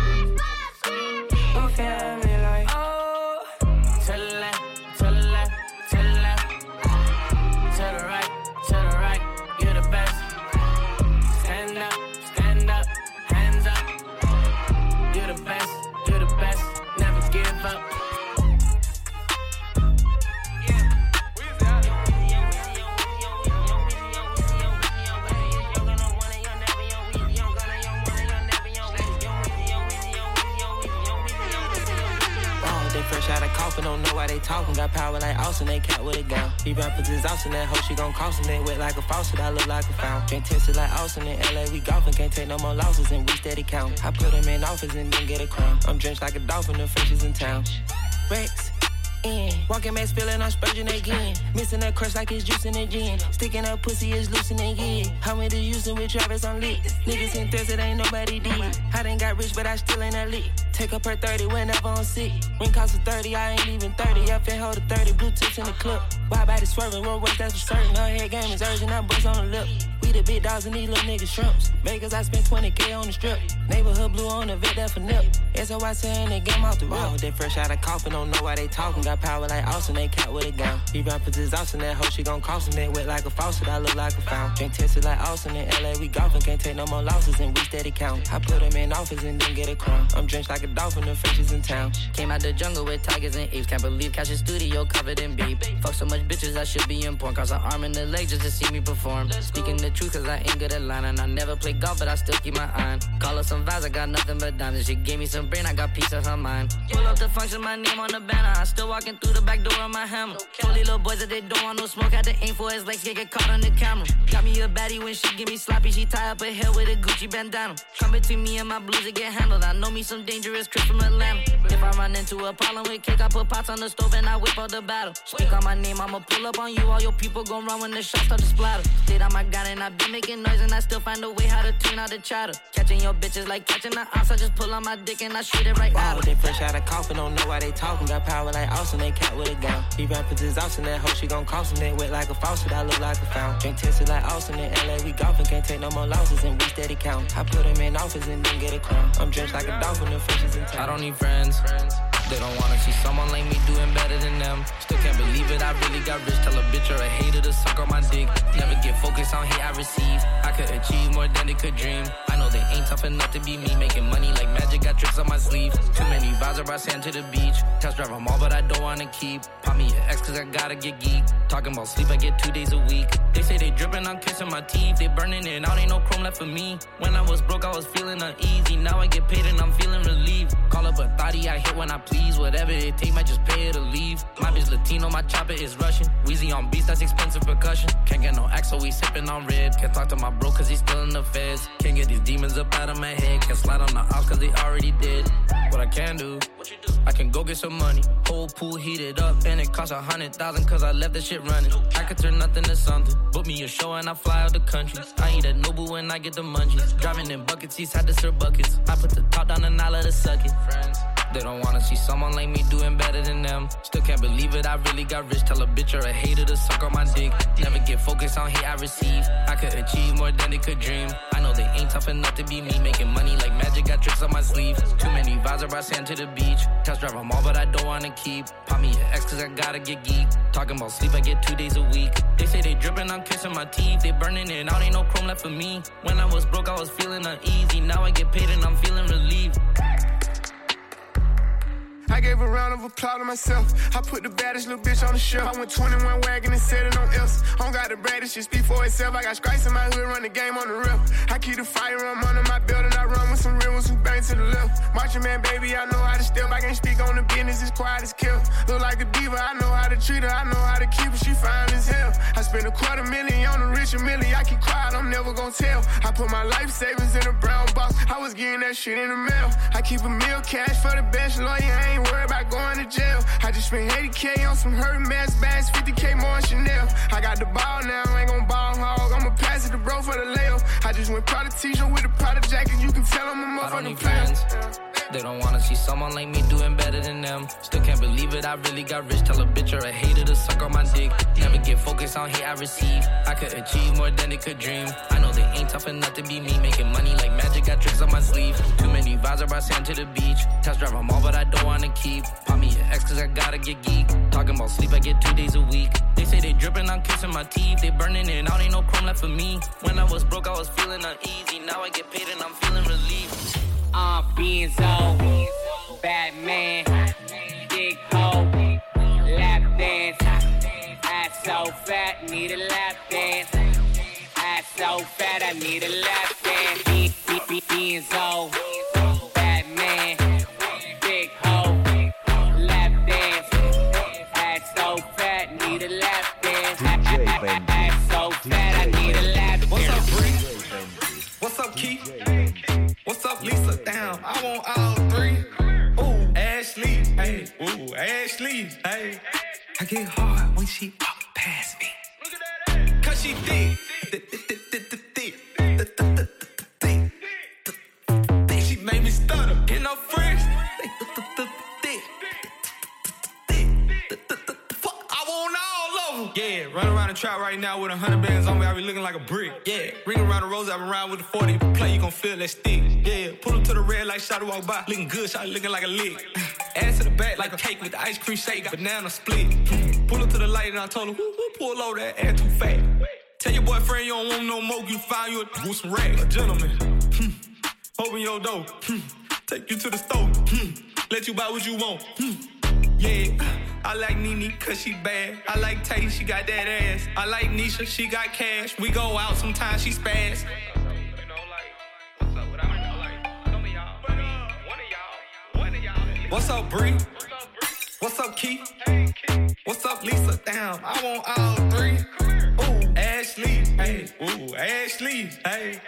talking. Got power like Austin, they cat with a gun. He rappers is Austin, that hoe she gon' cost him. They wet like a faucet, I look like a fountain. Drink tested like Austin in LA, we golfing, can't take no more losses, and we steady count. I put him in office and then get a crown. I'm drenched like a dolphin, the fish is in town. Rex. In. Walking man spilling on Spurgeon again. Missing that crush like it's juicing again. Sticking up pussy is loosening again. How many using with Travis on lit? Niggas in thirst, it ain't nobody did. I done got rich, but I still ain't elite. Take up her 30 whenever I'm sick. Ring cost of 30, I ain't even 30. Up and hold a 30, blue tips in the club. Why body swerving, road work, that's for certain. Her head game is urgent, I bust on the lip. We the big dogs and these little niggas shrimps. Vegas, I spent 20k on the strip. Neighborhood blue on the vet, that for nip. SOY saying they game off the road. They fresh out of coffin, don't know why they talking. Power like Austin, they cat with a gun. He rappers is Austin, that hoe she gon' cost him. They wet like a faucet, I look like a fountain. Drink tested like Austin in LA, we golfing, can't take no more losses and we steady count. I put him in office and then get a crown. I'm drenched like a dolphin, the fish is in town. Came out the jungle with tigers and apes. Can't believe Cash's studio covered in beef. Fuck so much bitches, I should be in porn. Cross an arm and a leg just to see me perform. Speaking the truth, cause I ain't good at lying. And I never play golf, but I still keep my eye on. Call her some vibes, I got nothing but diamonds. She gave me some brain, I got piece of her mind. Pull up the function, my name on the banner. I still walking through the back door on my hammer. These little boys that they don't want no smoke, had to aim for his legs, get, get caught on the camera. Got me a baddie when she give me sloppy, she tie up her hair with a Gucci bandana. Come between me and my blues to get handled. I know me some dangerous Chris from Atlanta. If I run into a problem with cake, I put pots on the stove and I whip out the battle. Speak on my name, I'ma pull up on you. All your people gon' run when the shots start to splatter. Stayed on my gun and I been making noise and I still find a way how to tune out the chatter. Catching your bitches like catching the ops. I just pull on my dick and I shoot it right out. They fresh out of coffin, don't know why they talking. Got power like Austin, they cat with a gown. He rappers is Austin, that hoe she gon' cost him. They wet like a faucet, I look like a fountain. Drink tested like Austin in LA, we golfing, can't take no more losses and we steady count. I put him in office and then get a crown. I'm dressed like a dolphin, the fishes in town. I don't need friends. friends. They don't wanna see someone like me doing better than them. Still can't believe it, I really got rich. Tell a bitch or a hater to suck on my dick. Never get focused on hate I receive. I could achieve more than they could dream. I know they ain't tough enough to be me. Making money like magic, got tricks on my sleeve. Too many vibes, I brought sand to the beach. Test drive them all, but I don't wanna keep. Pop me an X cause I gotta get geek. Talking about sleep, I get two days a week. They say they dripping, I'm kissing my teeth. They burning it out, ain't no chrome left for me. When I was broke, I was feeling uneasy. Now I get paid and I'm feeling relieved. Call up a thotty, I hit when I please. Whatever it take, might just pay her to leave. My bitch Latino, my chopper is Russian. Wheezy on beats, that's expensive percussion. Can't get no X, so we sipping on red. Can't talk to my bro, cause he's still in the feds. Can't get these demons up out of my head. Can't slide on the ops, cause they already did. What I can do, I can go get some money. Whole pool heated up, and it cost a hundred thousand, cause I left the shit running. I could turn nothing to something. Book me a show and I fly out the country. I eat at Nobu when I get the munchies. Driving in bucket seats, had to serve buckets. I put the top down and I let it suck it. Friends. They don't wanna see someone like me doing better than them. Still can't believe it, I really got rich. Tell a bitch or a hater to suck on my dick. Never get focused on hate I receive. I could achieve more than they could dream. I know they ain't tough enough to be me. Making money like magic, got tricks on my sleeve. Too many vibes, I sand to the beach. Test drive them all, but I don't wanna keep. Pop me an X cause I gotta get geek. Talking about sleep, I get two days a week. They say they dripping, I'm kissing my teeth. They burning it out, ain't no chrome left for me. When I was broke, I was feeling uneasy. Now I get paid and I'm feeling relieved. I gave a round of applause to myself. I put the baddest little bitch on the shelf. I went 21 wagon and set it on else. I don't got the baddest, shit speak for itself. I got stripes in my hood, run the game on the real. I keep the firearm under my belt and I run with some real ones who bang to the left. Marching man, baby, I know how to step. I can't speak on the business, it's quiet as kill. Look like a diva, I know how to treat her, I know how to keep her, she fine as hell. I spent a quarter million on the rich million, I keep quiet, Gonna tell. I put my life savings in a brown box, I was getting that shit in the mail. I keep a meal cash for the best lawyer, I ain't worried about going to jail. I just spent 80k on some Hermès bags, 50k more on Chanel. I got the ball now, I ain't gon' ball hog. I'ma pass it to bro for the layup. I just went Prada t-shirt with a Prada jacket, you can tell I'm a motherfucking player. They don't wanna see someone like me doing better than them. Still can't believe it, I really got rich. Tell a bitch or a hater to suck on my dick. Never get focused on hate I receive. I could achieve more than they could dream. I know they ain't tough enough to be me. Making money like magic, got tricks on my sleeve. Too many vibes, I brought sand to the beach. Test drive them all, but I don't wanna keep. Pop me an X cause I gotta get geek. Talking about sleep, I get two days a week. They say they dripping, I'm kissing my teeth. They burning it out, ain't no chrome left for me. When I was broke, I was feeling uneasy. Now I get paid and I'm feeling relieved. Uh, Benzo, Batman, Big Ho, lap dance. Ass so fat, need a lap dance. Ass so fat, I need a lap dance. Be- be- be- Benzo, Damn, I want all three. Ooh, Ashley, hey, ooh, Ashley, hey. I get hard when she walk past me. Cause she thick, Yeah, run around the trap right now with a hundred bands on me. I be looking like a brick. Yeah, ring around the rose, I been around with the 40. If you play, you gon' feel that stick. Yeah, pull up to the red light, shot to walk by. Looking good, shot looking like a lick. Ass to the back like a cake with the ice cream shake. Banana split. Pull up to the light and I told her, whoo, pull over that ass too fat. Tell your boyfriend you don't want no more, you find you a some rags. A gentleman. Hmm. Open your door. Hmm. Take you to the store. Hmm. Let you buy what you want. Hmm. Yeah, I like Nene cause she bad. I like Tay, she got that ass. I like Nisha, she got cash. We go out sometimes, she spaz. What's up, Bree? What's up, Key? What's up, Lisa? Damn, I want all three. Ooh, Ashley, hey, ooh, Ashley, hey.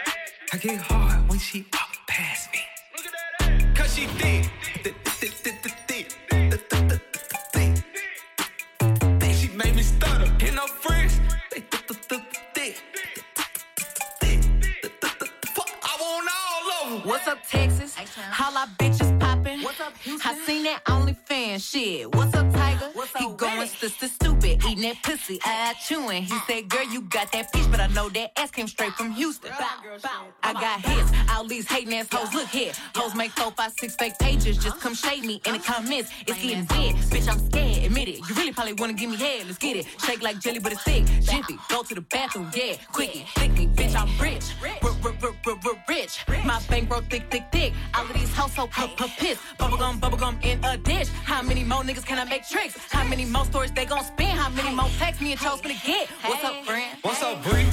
I get hard when she walk past me. Cause she thick. Holla bitches poppin'. What's up, Houston? I seen that only fan shit. What's up, Tiger? What's he going sister stupid, eating that pussy, I chewing. He said, Girl, you got that peach, but I know that ass came straight from Houston. Bow, bow. I got hits, all these hating ass hoes. Look here, hoes make four, five, six fake pages. Just come shade me in the comments. It's getting big, bitch. I'm scared, admit it. You really probably wanna give me head. Let's get it. Shake like jelly, but it's thick. Jiffy, go to the bathroom, yeah. Quickie, thickly, bitch. I'm rich, rich. My bankroll thick, thick, thick. All of these household piss, bubblegum, bubblegum in a dish. How many more niggas can I make tricks? How many more stories they gon' spin? How many more texts me and Charles gonna get? What's up, friend? What's up, Bree?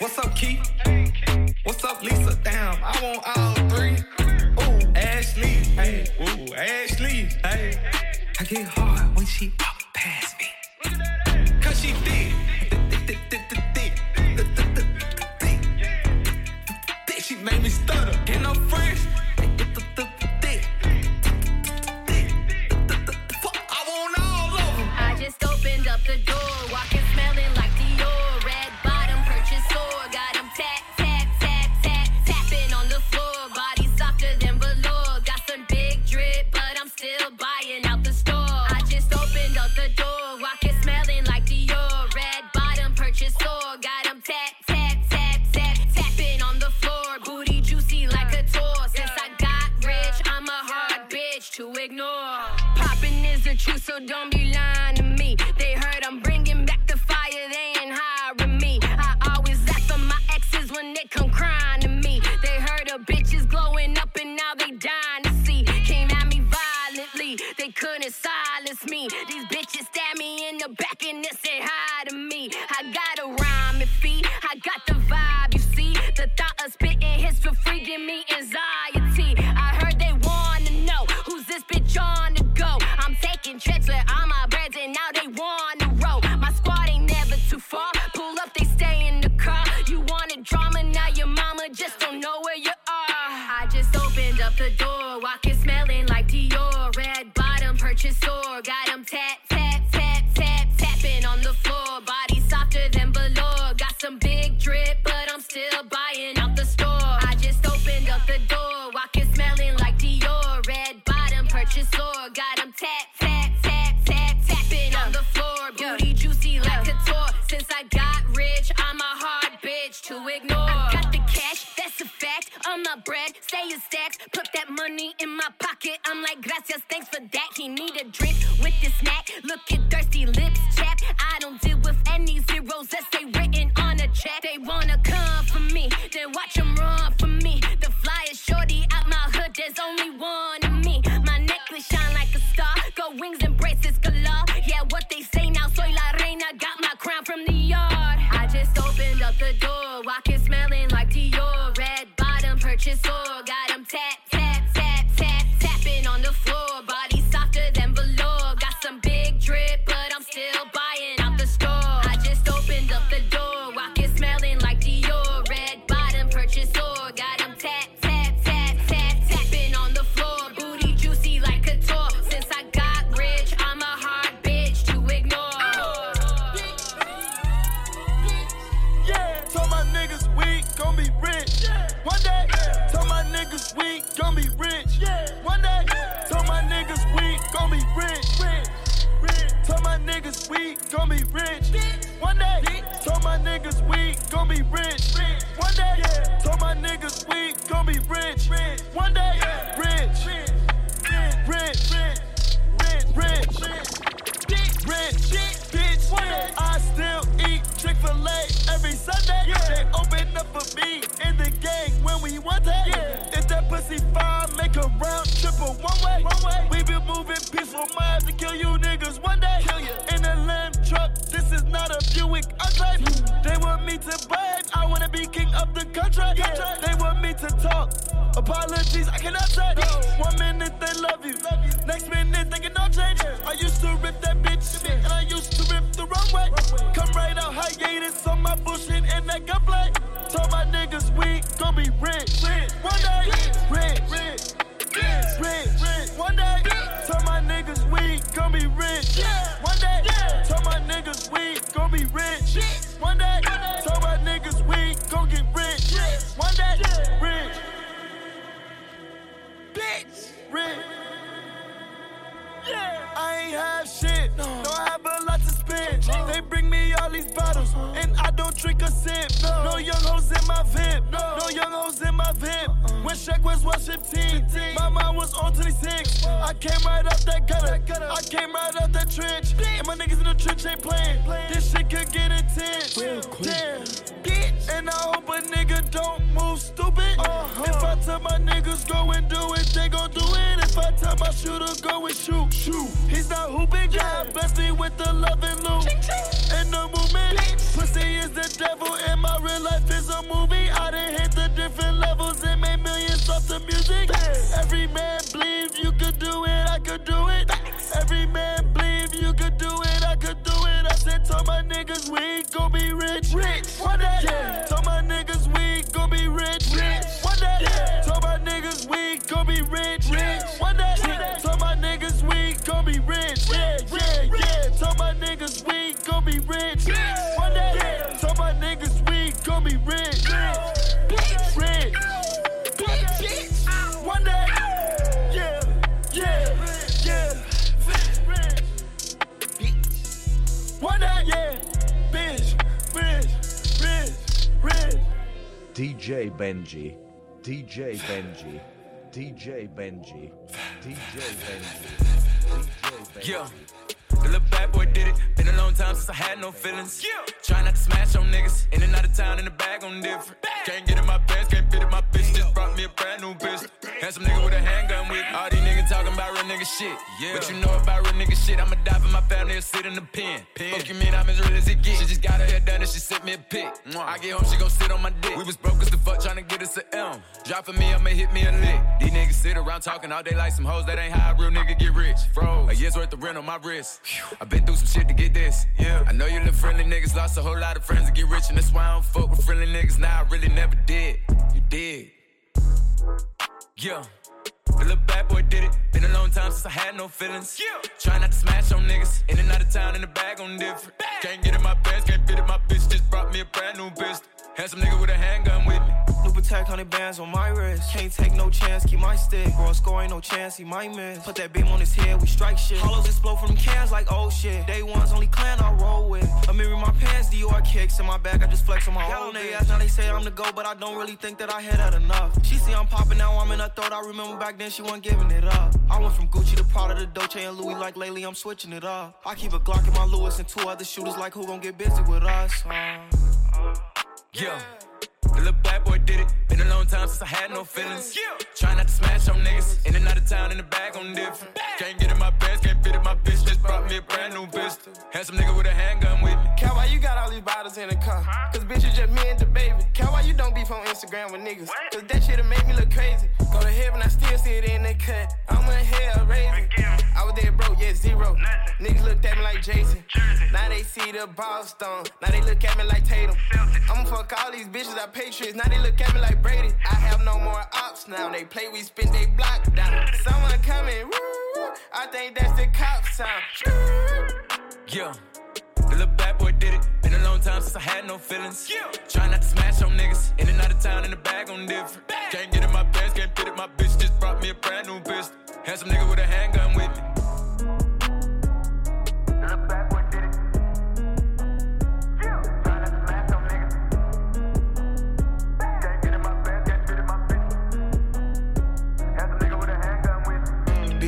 What's up, Keith? What's up, Lisa? Damn, I want all three. Ooh, Ashley, hey, ooh, Ashley, hey. I get hard when she walk past me. Cause she thick. She made me stutter. the door. bitches up. Rich, rich. DJ Benji, DJ Benji, DJ Benji, DJ Benji, Yeah. Little bad boy did it. Been a long time since I had no feelings. Yeah. Try not to smash on niggas. In and out of town in the bag on different. Can't get in my pants, can't fit in my bitch. Just brought me a brand new bitch. Had some nigga with a handgun with. All these niggas talking about real nigga shit. Yeah. What you know about real nigga shit? I'ma die for my family or sit in the pen. pen. Fuck you mean I'm as real as it gets. She just got her hair done and she sent me a pic. I get home, she gon' sit on my dick. We was broke as the fuck trying to get us a M. Drop for me, I'ma hit me a lick. These niggas sit around talking all day like some hoes. That ain't how a real nigga get rich. Froze. A year's worth of rent on my wrist. i been through some shit to get this. Yeah. I know you little friendly niggas lost a whole lot of friends to get rich, and that's why I don't fuck with friendly niggas. Now I really never did. You did. Yeah. The little bad boy did it. Been a long time since I had no feelings. Yeah. Try not to smash on niggas. In and out of town in the bag on different. Can't get in my pants, can't fit in my bitch. Just brought me a brand new bitch. Had some nigga with a handgun with me. Loop attack, hundred bands on my wrist. Can't take no chance, keep my stick. Bro, score ain't no chance, he might miss. Put that beam on his head, we strike shit. Hollows explode from cans like oh shit. Day one's only clan I roll with. I'm in my pants, Dior kicks in my bag, I just flex on my own ass. Now they say I'm the go, but I don't really think that I had that enough. She see I'm popping now, I'm in her throat. I remember back then she wasn't giving it up. I went from Gucci to Prada to Dolce and Louis, like lately I'm switching it up. I keep a Glock in my Louis and two other shooters, like who gon' get busy with us? Uh, Yeah. The little bad boy did it. Been a long time since I had no feelings. Try not to smash on niggas. In and out of town in the bag on different. Can't get in my pants, can't fit in my bitch. Just brought me a brand new pistol. Had some nigga with a handgun with me. Cal, why you got all these bottles in the car? Cause bitch, it's just me and the baby. Cal, why you don't beef on Instagram with niggas? Cause that shit'll make me look crazy. Go to heaven, I still see it in the cut. I'm in hell, raising. I was there broke, yeah, zero. Niggas looked at me like Jason. Now they see the Boston. Now they look at me like Tatum. I'ma fuck all these bitches, I Patriots. Now they look at me like Brady. I have no more ops now. They play, we spin, they block down. Someone coming, woo. I think that's the cop sound. Yeah. The little bad boy did it. Been a long time since I had no feelings. Try not to smash on niggas. In and out of town in the bag on different. Can't get in my pants, can't fit in my bitch. Just brought me a brand new pistol. Had some nigga with a handgun with me.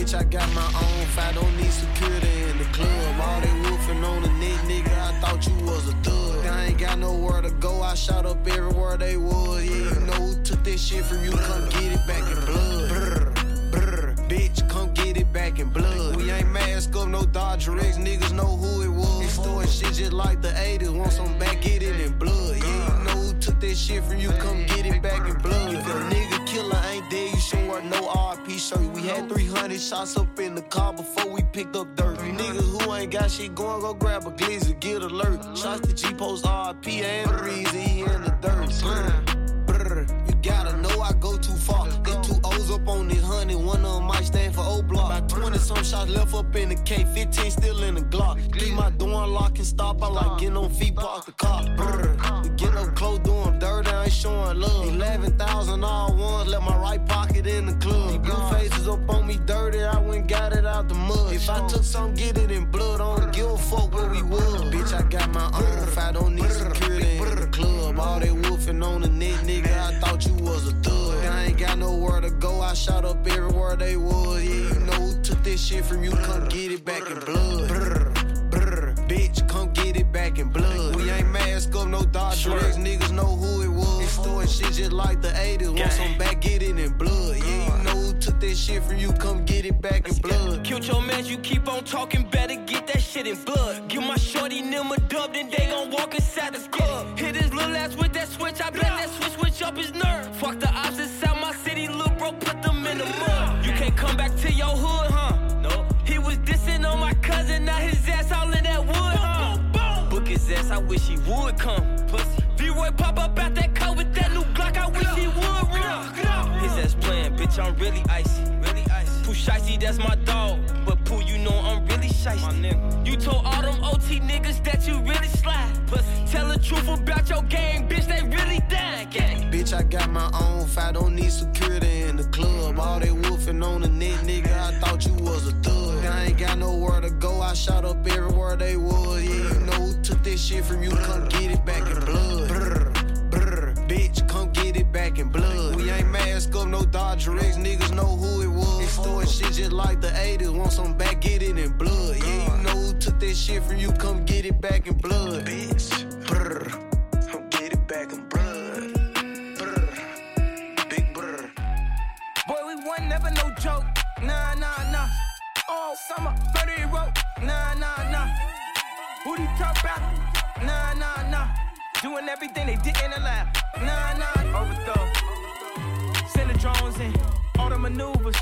Bitch, I got my own fight, don't need security in the club. All they woofing on the neck, nigga, I thought you was a thug. I ain't got nowhere to go, I shot up everywhere they was. Yeah, you know who took that shit from you, come get it back in blood. Bitch, come get it back in blood. We ain't mask up, no Dodger X, niggas know who it was. Story shit just like the 80s. Want some back, get it in blood. Yeah, you know who took that shit from you, come get it back in blood. If a nigga killer ain't dead, you should wear no RP shirt. We had 300 shots up in the car before we picked up dirt. You niggas who ain't got shit going, go grab a glizzy, get alert. Shots to G Post RP and the reason he in the dirt. Brr, brr. You gotta know I go too far. Got two O's up on this honey, one of them might stand for O block. About 20 some shots left up in the K, 15 still in the Glock. Keep my door unlocked and stop. I like getting on feet, park the car. Brr. We get up close, showing love. 11,000 all ones, left my right pocket in the club. These blue faces up on me dirty, I went got it out the mud. If I took some, get it in blood, I don't give a fuck where we was. Bitch, I got my own, if I don't need security in the club. All they woofing on the net, nigga, I thought you was a thug. I ain't got nowhere to go, I shot up everywhere they was. Yeah, you know who took this shit from you, come get it back in blood. Bitch, come get it back in blood. We ain't mask up, no Dodge drugs, niggas know who it shit just like the 80s, want some back, get it in blood. Yeah, you know who took that shit from you, come get it back in blood. Killed your man, you keep on talking, better get that shit in blood. Give my shorty them a dub, then they gon' walk inside the club. Hit his little ass with that switch, I bet that switch switch up his nerve. Fuck the ops inside my city, little bro, put them in the mud. You can't come back to your hood, huh? No. He was dissing on my cousin, now his ass all in that wood, huh? Book his ass, I wish he would come. Pussy. V-Roy pop up out that car with that bitch, I'm really icy. Really icy. Pooh Shiesty, that's my dog. But Pooh, you know I'm really shicey. You told all them OT niggas that you really slide. Pussy. Tell the truth about your game, bitch, they really dying. Gang. Bitch, I got my own, I don't need security in the club. All they woofing on the net, nigga, I thought you was a thug. I ain't got nowhere to go, I shot up everywhere they was. Yeah, you know who took this shit from you, come get it back in blood. Brr, brr, bitch, come get it back in blood. We ain't mask up, no Dodger X, niggas know who it was. Story shit just like the 80s, want some back, get it in blood. Yeah, you know who took that shit from you, come get it back in blood. Bitch, brr, come get it back in blood. Big brr. Boy, we won, never no joke. Nah, nah, nah. All summer, 30 rope. Nah, nah, nah. Who you talk about? Nah, nah, nah. Doing everything they did in the lab. Nah, nah. Overthrow. Send the drones in. All the maneuvers.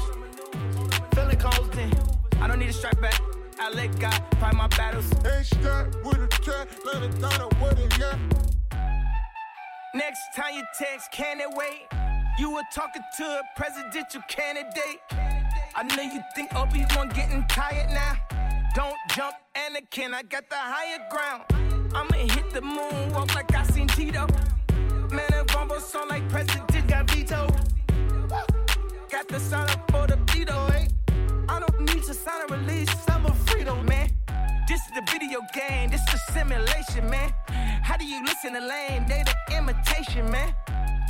Feeling cold in. I don't need a strike back. I let God fight my battles. Ain't strapped with a trap, let it down with it, yeah. Next time you text, can it wait? You were talking to a presidential candidate. I know you think Obi-Wan getting tired now. Don't jump, Anakin, I got the higher ground. I'ma hit the moon, walk like I seen Tito. Man, a rumble song like President got veto. Got the sign up for the veto, eh? I don't need to sign a release, I'm a freedom, man. This is the video game, this is simulation, man. How do you listen to lame? They the imitation, man.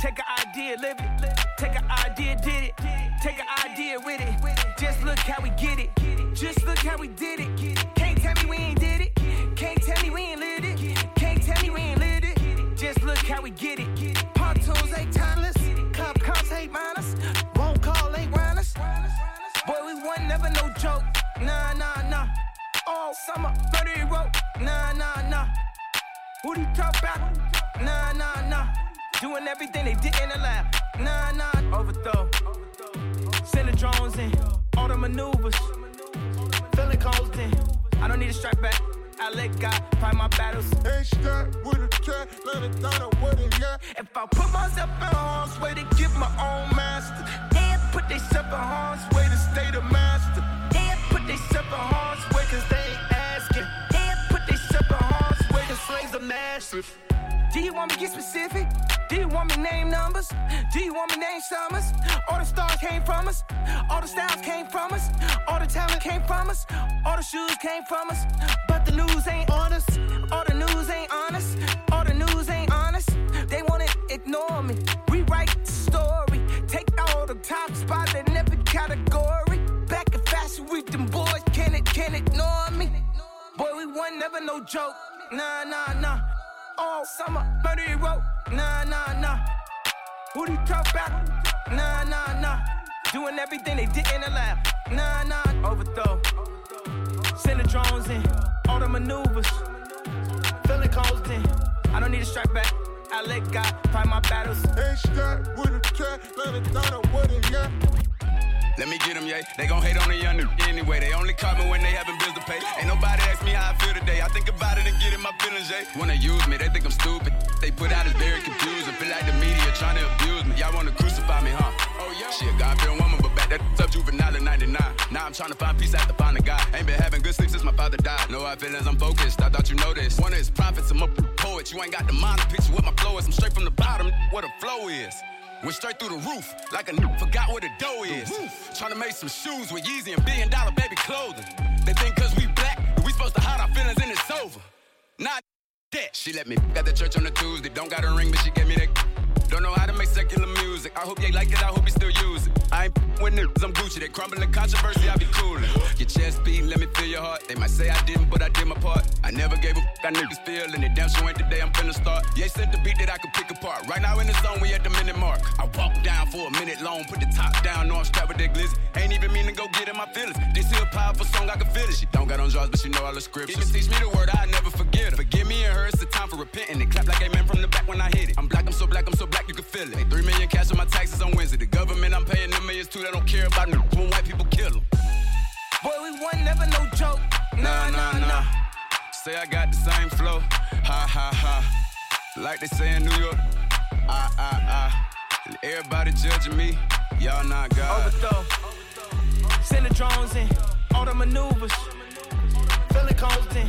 Take an idea, live it. Take an idea, did it. Take an idea with it. Just look how we get it. Just look how we did it. Joke. Nah, nah, nah. All summer, 30 rope. Nah, nah, nah. Who do you talk about? Nah, nah, nah. Doing everything they did in the lab. Nah, nah. Overthrow. Send the drones in. All the maneuvers. Feeling cold in. I don't need a strap back. I let God fight my battles. Ain't strapped with a trap, let it down with it, yeah. If I put myself in harm's way to give my own master, they put themselves in harm's way to stay the master. They put themselves in harm's way cause they ain't asking. They put themselves in harm's way slaves are massive. Do you want me to get specific? Do you want me name numbers? Do you want me name summers? All the stars came from us. All the styles came from us. All the talent came from us. All the shoes came from us. But the news ain't on us. All the news ain't honest. All the news ain't honest. They wanna ignore me. Rewrite the story. Take all the top spots them boys. Can it, can ignore me? Boy, we won, never no joke. Nah, nah, nah. All summer, murder rope. Nah, nah, nah. Who do you talk about? Nah, nah, nah. Doing everything they did in the lab. Nah, nah. Overthrow. Send the drones in. All the maneuvers. cones in. I don't need a strike back. I let God fight my battles. Ain't strapped with a trap, let it down with it, yeah. Let me get them, yeah. They gon' hate on the young anyway. They only call me when they having bills to pay. Ain't nobody ask me how I feel today. I think about it and get in my feelings, yeah. Wanna use me, they think I'm stupid. They put out is very confusing. Feel like the media trying to abuse me. Y'all wanna crucify me, huh? Oh yeah. She a God-fearing woman, but back that up juvenile in 99. Now I'm trying to find peace after finding God. Ain't been having good sleep since my father died. No hard feelings, I'm focused. I thought you this. One of his prophets, I'm a poet. You ain't got the mind to picture what my flow is. I'm straight from the bottom, what a flow is. Went straight through the roof, like a n- forgot what a dough is. Trying to make some shoes with Yeezy and billion dollar baby clothing. They think cause we black, we supposed to hide our feelings and it's over. Not that. She let me at the church on a Tuesday. Don't got a ring, but she gave me that. I hope they like it, I hope he still use it. I ain't with niggas, I'm Gucci. They crumbling controversy, I be coolin'. Your chest beating, let me feel your heart. They might say I didn't, but I did my part. I never gave a f- I niggas feeling it. Damn sure ain't the day I'm finna start. Yeah, sent the beat that I could pick apart. Right now in the zone, we at the minute mark. I walk down for a minute long, put the top down, know I'm strapped with that glizzy. Ain't even mean to go get in my feelings. This here a powerful song, I can feel it. She don't got on drugs, but she know all the scriptures. Even teach me the word, I never forget her. Forgive me and her, it's the time for repenting. They clap like amen from the back when I hit it. I'm black, I'm so black, I'm so black, you can feel it. Three million cash on my taxes on Wednesday. The government, I'm paying them millions too, they don't care about niggas when white people kill them. Boy, we won, never no joke. Nah, nah, nah. Say I got the same flow. Ha ha ha. Like they say in New York. Ah ah ah. And everybody judging me. Y'all not God. Overthrow. Send the drones in. All the maneuvers. Feeling cones in.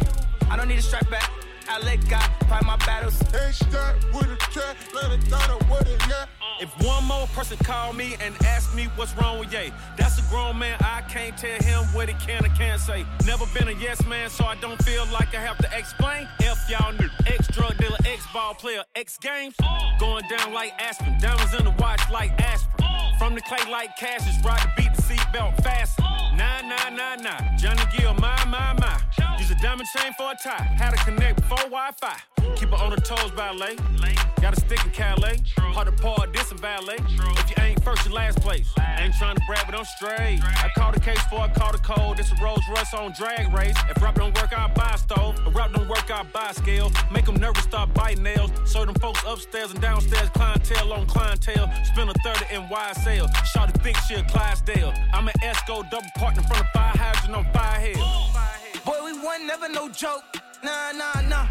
I don't need a strike back. I let God fight my battles. Strapped with a trap, let it down with it, yeah. If one more person call me and ask me what's wrong with Ye, that's a grown man. I can't tell him what he can or can't say. Never been a yes man, so I don't feel like I have to explain. F y'all knew. Ex drug dealer, ex ball player, X games. Going down like Aspen, diamonds in the watch like aspirin. From the clay like Cassius, ride the beat the seatbelt fast. Nah, nah, nah, nah. Johnny Gill, my, my, my. Use a diamond chain for a tie. How to connect before Wi Fi. Keep her on her toes, ballet. Got a stick in Calais. Hard to par this and ballet. If you ain't first, you last place. Ain't trying to brag, but I'm straight. I call the case before I call the code. This a Rolls Royce on drag race. If rap don't work, I buy a stove. If rap don't work, I buy scale. Make them nervous, start biting nails. Serve them folks upstairs and downstairs. Clientele on clientele. Spend a 30 in wide sale. Shawty think she a Clydesdale. I'm an Esco double partner from the fire hydrant on fire hill. Boy, we won, never no joke. Nah, nah, nah.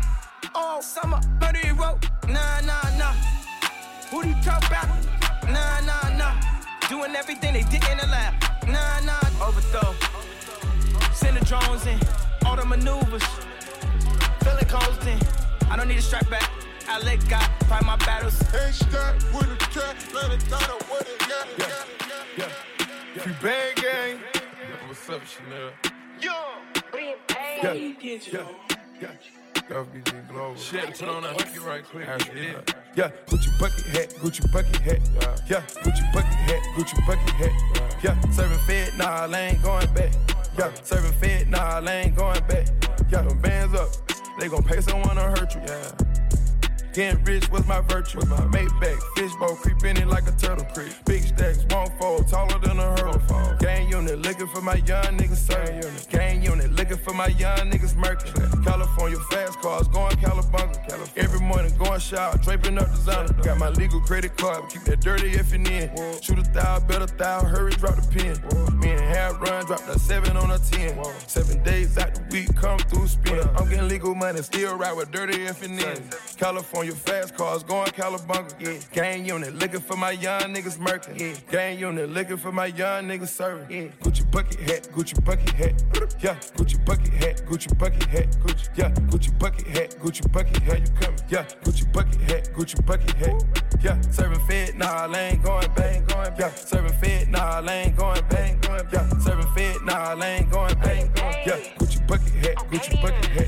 All summer, murder you wrote. Nah, nah, nah. Who do you talk about? Nah, nah, nah. Doing everything they didn't allow. Nah, nah. Overthrow. Send the drones in. All the maneuvers. Feeling cones in. I don't need a strike back. I let God fight my battles. Ain't strapped with a trap, let it down with it, yeah, yeah, yeah. yeah. Free bang gang. What's up, Chanel? Yo, Yeah, yeah, yeah. Global. Shit, turn on hooky right quick. Yeah. yeah, Gucci bucket hat, Gucci bucket hat. Yeah, yeah. Gucci bucket hat, Gucci bucket hat. Yeah, serving fed, nah, I ain't going back. Yeah, serving fed, nah, I ain't going back. Yeah, them bands up, they gon' pay someone to hurt you. Yeah. Getting rich was my virtue. Was my Maybach, fishbowl, creeping in like a turtle creep. Big stacks, won't fold, taller than a hurdle. Gang unit, looking for my young niggas serving. Gang unit, looking for my young niggas murking. California fast cars, going Calabunga. Every morning going shower, draping up designer. Got my legal credit card, keep that dirty if in. Shoot a thou, bet a thou, hurry, drop the pin. Me and half run, drop the seven on a ten. Seven days out the week, come through spin. I'm getting legal money, still ride with dirty if in. California fast cars, going Calabunga. Yeah. Gang unit, looking for my young niggas murking. Yeah. Gang unit, looking for my young niggas serving. Yeah. Gucci bucket hat, Gucci bucket hat. Yeah, Gucci bucket hat, Gucci bucket hat. Gucci, yeah, Gucci bucket hat, Gucci bucket hat. You coming? Yeah, Gucci bucket hat, Gucci bucket hat. Yeah, serving fed, nah, I ain't going bang, going Yeah, serving fed, nah, I ain't going bang, going Yeah, serving fed, nah, I ain't going bang, Yeah, Gucci bucket hat, Gucci bucket hat.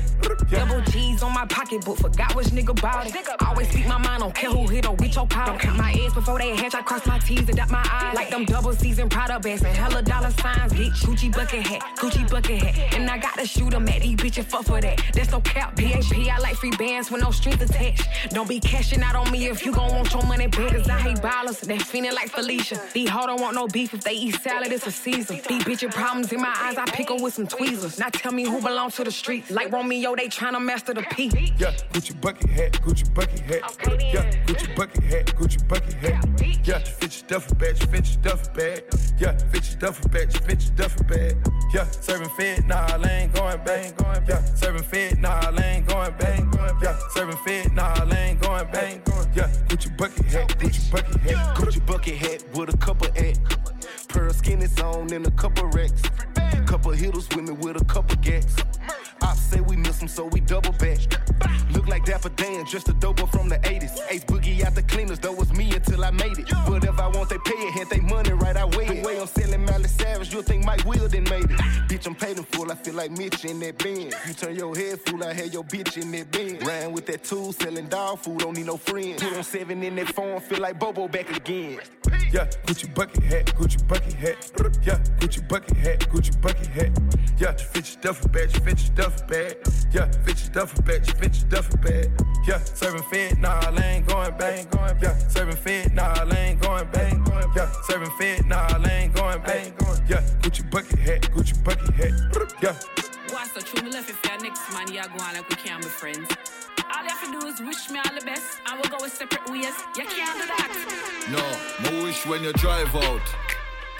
Yeah. Double G's on my pocketbook, forgot which nigga bought it. Always speak my mind, don't care who hit or which your call. Don't count my eggs before they hatch, I cross my T's and dot my I's. Like them double season Prada bags and hella dollar signs. Get Gucci bucket hat, Gucci bucket hat. And I gotta shoot 'em at these bitches, fuck for that. That's no cap, PHP. I like free bands with no strings attached. Don't be cashing out on me if you gon' want your money back. Cause I hate ballers, they feeling like Felicia. These hoe don't want no beef if they eat salad, it's a season. These bitches problems in my eyes, I pick 'em with some tweezers. Now tell me who belongs to the street. Like Romeo, they tryna master the P. Yeah, Gucci bucket hat, Gucci bucket hat. Yeah, Gucci bucket hat, Gucci bucket hat. Yeah, fit your duffel bag, fit your duffel bag. Yeah, fit your duffel bag, fit your duffel bag. Yeah, serving fed, nah, I ain't going bang, Yeah, serving fed, nah, I ain't going bang. Yeah, serving fed, nah, I ain't going bang. Yeah, Gucci bucket hat, Gucci bucket hat. Gucci bucket hat with a couple at. Pearl skinny on and a couple racks. Couple hitters with me with a couple gats. I say we miss them, so we double back. Look like Dapper Dan, just a doper from the 80s. Ace Boogie out the cleaners, though it's me until I made it. Whatever I want, they pay it. Hit they money right, I weigh it. The way I'm selling Miley Savage, you'll think Mike Will done made it. Bitch, I'm paid in full, I feel like Mitch in that Benz. You turn your head fool, I had your bitch in that Benz. Ran with that tool, selling dog food, don't need no friends. Put on seven in that phone, feel like Bobo back again. Yeah, Gucci bucket hat, Gucci bucket hat. Yeah, Gucci bucket hat, Gucci bucket hat. Yeah, fit your duffel bag, you fit your duffel bag. Yeah, fit your duffel bag, you fit your duffel bag. Yeah, serving fed, nah, I ain't going bang, going. Yeah, serving fed, nah, I ain't going bang. Yeah, serving fed, nah, I ain't going bang. Yeah, Gucci bucket hat, Gucci bucket hat. Yeah. Why so true? Me left if you're next man, you go on like we can't be friends. All you have to do is wish me all the best, and we'll go with separate ways. You can't do that. No, me wish when you drive out,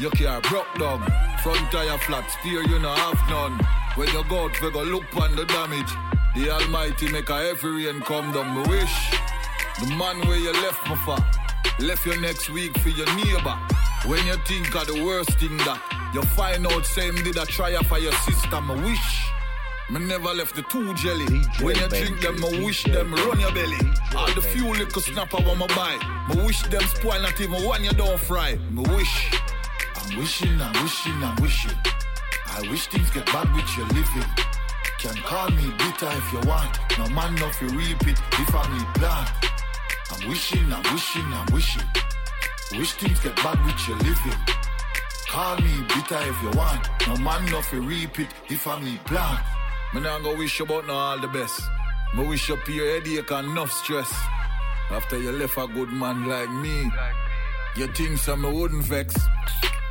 your car broke down. Front tire flat, steer you no have none. When you go out, we go look on the damage. The Almighty make a every rain come down. Me wish the man where you left me for, left you next week for your neighbor. When you think of the worst thing that you find out, same did a try for your sister. Me wish. Me never left the two jelly. when you drink them, me wish them run your belly. All the few little snapper when me buy. Me wish them spoil not even one you don't fry. Me wish. I'm wishing, I'm wishing, I'm wishing. I wish things get bad with your living. Can call me bitter if you want. No man no fi reap it if I me plan. I'm wishing, I'm wishing, I'm wishing. Wish things get bad with your living. Call me bitter if you want. No man no fi reap it if I me plan. Me nah go wish you about no all the best. Me wish you your headache and enough stress. After you left a good man like me, you think some me wouldn't vex.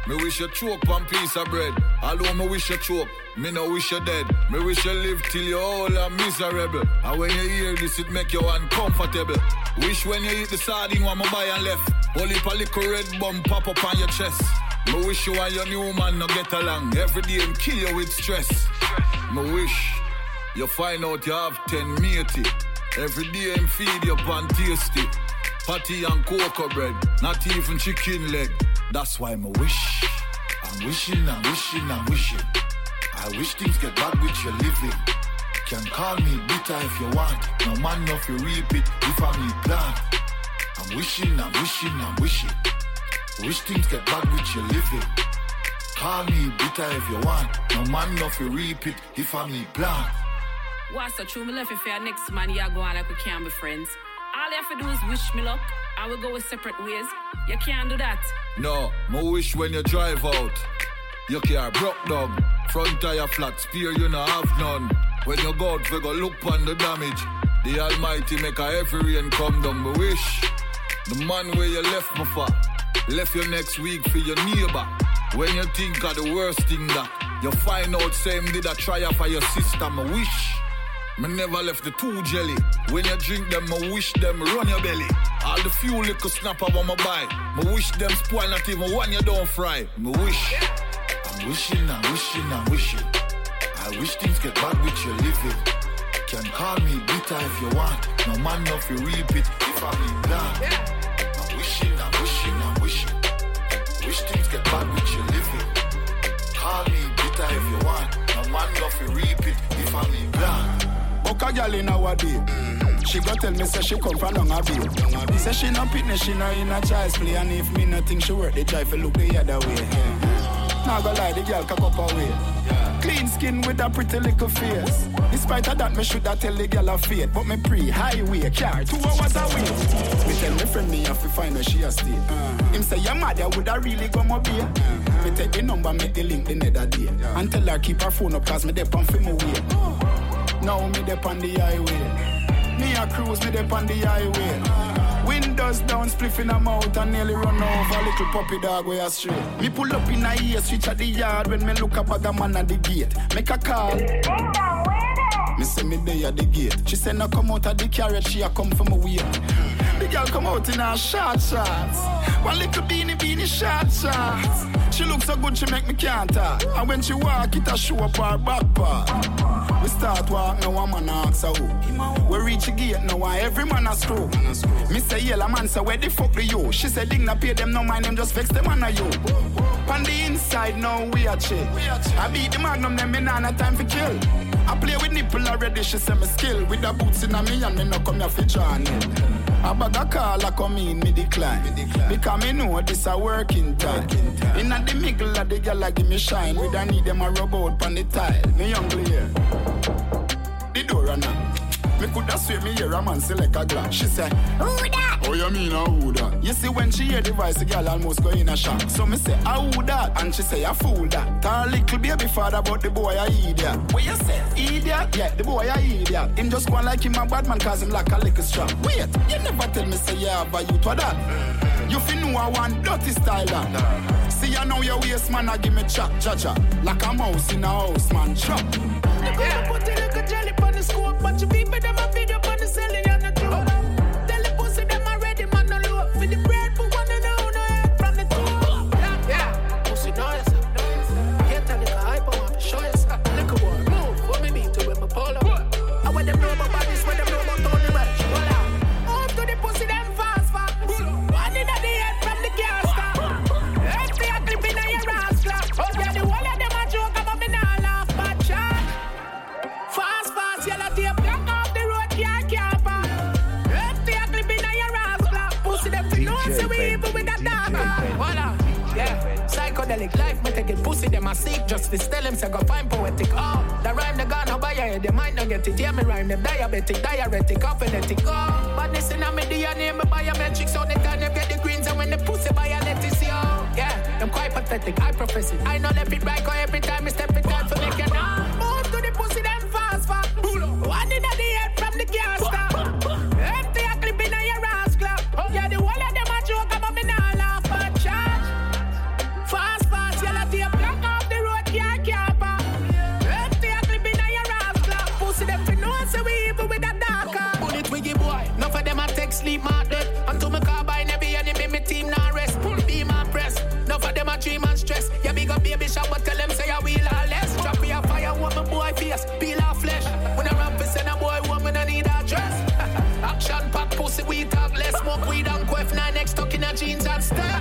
Me wish you choke one piece of bread. Although me wish you choke, me no wish you dead. Me wish you live till you all are miserable. And when you hear this, it make you uncomfortable. Wish when you eat the sardine, one me buy and left. Only a little red bum pop up on your chest. Me wish you and your new man no get along. Every day him kill you with stress. Me wish you find out you have ten matey. Every day him feed you pan tasty. Patty and cocoa bread, not even chicken leg. That's why me wish. I'm wishing, I'm wishing, I'm wishing. I wish things get bad with your living. Can call me bitter if you want. No man no you reap it if I me plan. I'm wishing, I'm wishing, I'm wishing. Wish things get bad with your living. Call me bitter if you want. No man no you reap it if I me plan. What's so true? Left if you're next man, you go on like we can't be friends. All you have to do is wish me luck, and we'll go with separate ways. You can't do that. No, me wish when you drive out, your car broke down. Front tire flat, spear you no have none. When you go out, we go look on the damage. The Almighty make a every rain come down. Me wish the man where you left me for, left you next week for your neighbor. When you think of the worst thing that you find out, same did a try for your sister. Me wish. Me never left the two jelly. When you drink them, I wish them run your belly. All the few little snapper when my buy. Me wish them spoil not even one you don't fry. Me wish. I'm wishing, I'm wishing, I'm wishing. I wish things get bad with your living. Can call me bitter if you want. No man no fi reap it if I be plan. I'm wishing, I'm wishing, I'm wishing. Wish things get bad with your living. Call me bitter if you want. No man no fi reap it if I be plan. Buck a gal in our day. She go tell me say she come from long bay. Say she no pitness, she no in a child's play. And if me nothing, she work, they try to look the other way. Now go lie, the girl cock up away. Clean skin with a pretty little face. Despite of that, me shoulda tell the girl a fate. But me pre highway car two hours away. Me tell me friend me have to find where she a stay. Uh-huh. Him say your mother woulda really go my beer. Me take the number, make the link the nether day. And tell her keep her phone up, cause me dep on film away. Now me dep on the highway. Me a cruise, me dep on the highway. Windows down, spliff in her mouth and nearly run over a little puppy dog way astray. Me pull up in a ear, switch at the yard when me look up at the man at the gate. Make a call. Me say me there at the gate. She say no come out of the carriage, she a come from a wait. The girl come out in her short shorts. One little beanie beanie short shorts. She look so good, she make me can't talk. And when she walk, it a show up her back part. We start walk, now one man ask her who. We reach the gate, now and every man a screw. Me say yellow man say where the fuck do you? She say ding na pay them, no mind them, just vex them on a you. On the inside, now we a chill. I beat the magnum, them me nah time for kill. I play with nipple already, she say me skill. With the boots in a me and me no come here for Johnny. I bag a call, I come in, me decline. Because me know this a working time. In a the middle of the girl, I give me shine. We don't need them a rub out on the tile. Me young here. The door runner. Me coulda swear me hear a man select a glass. She say, Who that? Oh, you mean a who that? You see when she hear the voice, the girl almost go in a shock. So me say, a who that? And she say, a fool that. Tell little baby father about the boy a idiot. What you say? Idiot? Yeah, the boy a idiot. Him just go on like him a bad man cause him like a liquor strap. Wait, you never tell me say yeah, but you to that. You fi know I want dirty style that. See I know your waist man, I give me chop, cha cha. Like a mouse in a house, man, chop. Yeah. Put a little jelly it a seek justice. Tell them, say go find poetic. Oh, the rhyme, they gonna buy your head, they might not get it. Yeah, me rhyme, them diabetic, diuretic, phonetic. Oh, but this in a me DNA, me biometrics, so they can get the greens, and when the pussy biometrics, yo. Yeah, I'm quite pathetic, I profess it. I know left it right, every time, I jeans and step.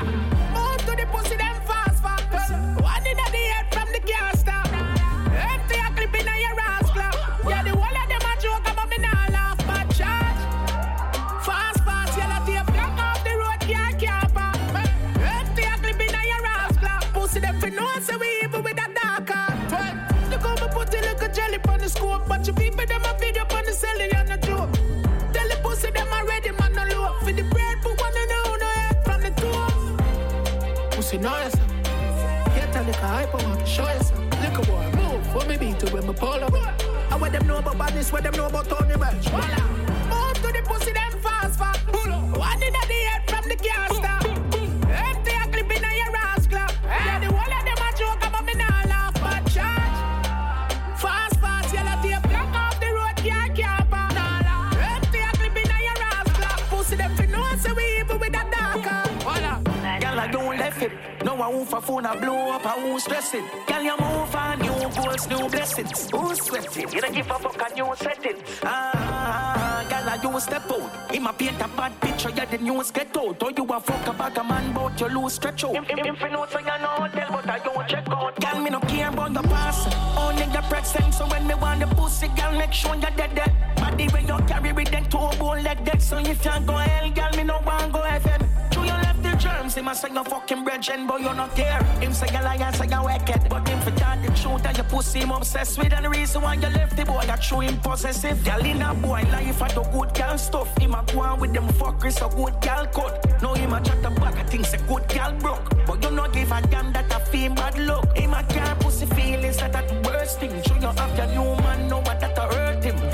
Me pull up. I what them know about badness, what them know about Tony Welch. Move to the pussy, them fast, fast. One in the head from the gas stop. Empty a clip in your ass clap. Eh? Yeah, the whole of them a joke about me now laugh, but charge. Fast, fast, yellow tape, block off the road, can't camper. Empty a clip in your ass clap. Pussy them fi know say we evil with a darker. Voila. Girl, I don't left it. No, I won't for phone, I blow up, I won't stress it. Girl, you on, new goals, new blessings. Who's sweating? You don't give a fuck and you set it. Ah, girl, I you step out. In my paint a bad picture, yeah, the news get out. Or you a fuck about a man, but you lose stretch out. If, if, if you know, so you know, tell, but I don't check out. Girl, me no care about the past. Only the present, so when me want the pussy, girl, make sure you're dead, dead. Body when you carry with them two bone like that. So if you go hell, girl, me no want go heaven. You the germs. Him a say you fucking brethren, but you not care. Him say you lie, say you wicked. But him for that the truth and you pussy him obsessed with. And the reason why you left the boy, that true him possessive. Girl in a boy life, I do good girl stuff. Him a go on with them fuckers, so good girl cut. No, him a chat back, I think say good girl broke. But you not give a damn that a fame bad luck. Him a care pussy feelings that that the worst thing. True, you have your new man, know what that a hurt him.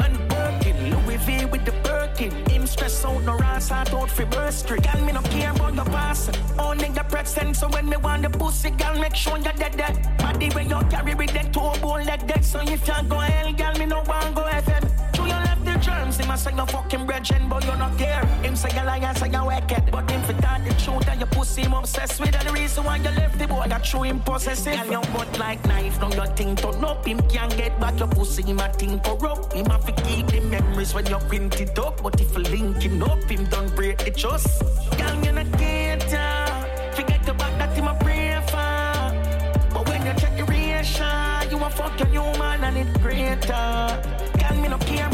Stress out no and start out for burst street. Me no care about your past. Only the present, so when me want the pussy, girl, make sure you're dead dead. Body when you carry with that two bone like that. So if you go hell, girl, me no want go FM. Germs, him a say no fucking brethren, but you not care. Him say you lie, say you wicked. But him for that the truth and your pussy him obsessed with. And the reason why you left the boy, that true him possessive. Girl, your butt like knife, now your thing turn up. Him can't get back your pussy, him a thing corrupt. Him have to keep the memories when you print it up. But if you link him up, him don't break the trust. Girl, you not get Forget the back that him a pray for. But when you check your reaction, you a fucking human and it greater. Girl, me no care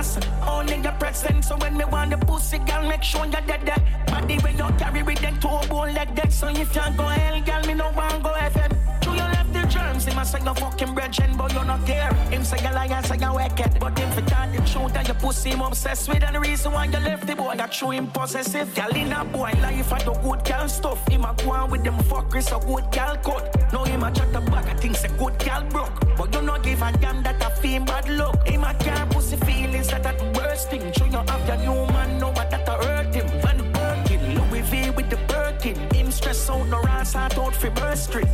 past, only your present. So when me want the pussy, girl, make sure you're dead. Body when you carry with them two bone like that. So if you go hell, girl, me no want go FM. Germs, him a say no fucking brethren, but you're not care. Him say you lie, say you wicked. But him for that the truth and your pussy him obsessed with. And the reason why you left the boy, that true him possessive. Girl in a boy life, I do good girl stuff. Him a go on with them fuckers, a good girl cut. No him a chat the back, I think say good girl broke. But you not give a damn that a fame bad luck. Him a care pussy feelings, that that worst thing. Show you have your new man, know what that a hurt him. Van Birkin, Louis V with the Birkin. Him stress out, no ass out for Burst Street.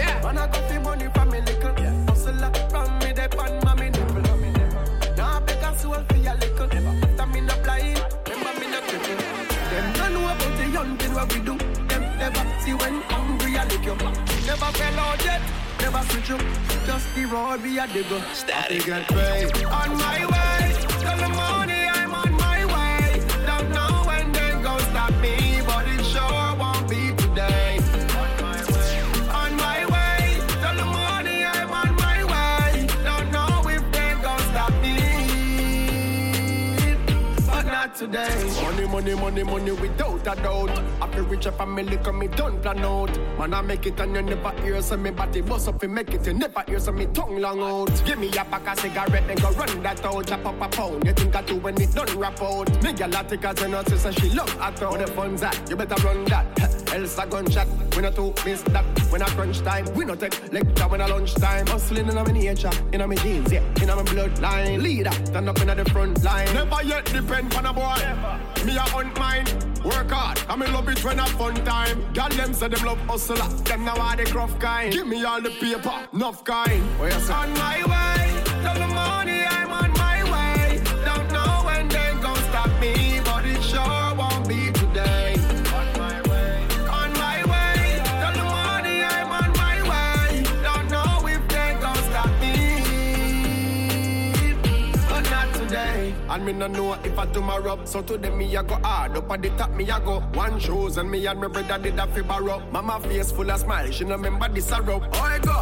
Yeah. Man, I got the money from me little. Yeah. Hustle up from me, they pan mommy nipple. Now I beg a soul for your little. After me no blind, remember me no cripple. Them don't know about the young thing what we do. Them never see when hungry I lick you. Never fell out yet, never switch up. Just the road we a digger. Static get paid. On my way, tell the money I'm on today. Money, money, money, money without a doubt. I feel rich a family come me done plan out. Man, I make it and you never hear so me body bust up and make it. You never hear so me tongue long out. Give me a pack of cigarette then go run that out. Chop up a pound. You think I do when it done rap out? Me gyal a take a ten out say she love a throw. Where the funds at? You better run that. Else a gunshot. We not to miss that. When I crunch time, we not take lecture when I lunch time. Hustling in my nature, in my jeans, yeah, in my bloodline. Leader, stand up in the front line. Never yet depend on a boy. Me a hunt mine, work hard. I me love it when I fun time. Girl them say them love hustler, them now are the gruff kind. Give me all the paper, enough kind. Where you? On my way, And me no know if I tomorrow. So today me a go hard up at the top. Me a go one shoes and me and my brother did a fi borrow. Mama face full of smile. She no remember this a rub. Oh I go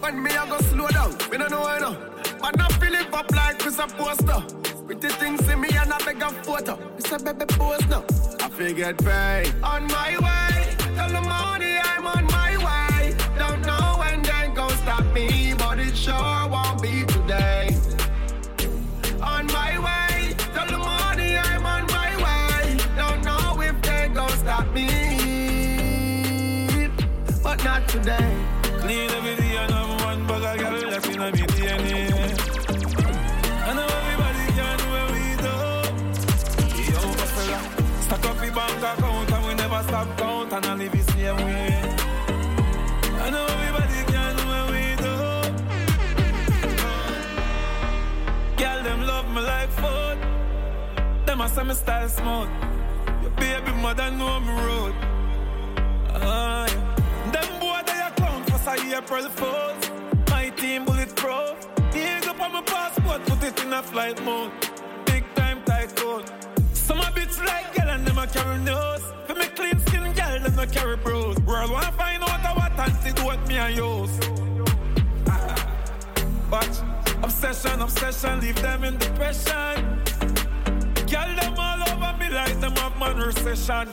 when me a go slow down. Me no know I know. But I feel it up like a poster. With the things see me and I beg a photo. It's a baby pose now. I figure paid on my way. Tell the money I'm on my way. Don't know when they gon' stop me, gon' me, but not today. Clean every day and have one bag of girl that's in my DNA. I know everybody can do what we do. Yo, fella, stack up the bank account and we never stop count and I live the same way. I know everybody can do what we do. Girl, them love me like food. Them a me style smooth. Baby mother know me road. Ah, yeah. Them boy they a clown cause I April Fools. My team bulletproof. Dig up on my passport, put it in a flight mode. Big time tycoon. Some a bitch like girl and them a carry nose. For me clean skin girl, them a carry bros. World wanna find out what antidote me and use. But obsession, obsession, leave them in depression. Girl, them me like them have man recession.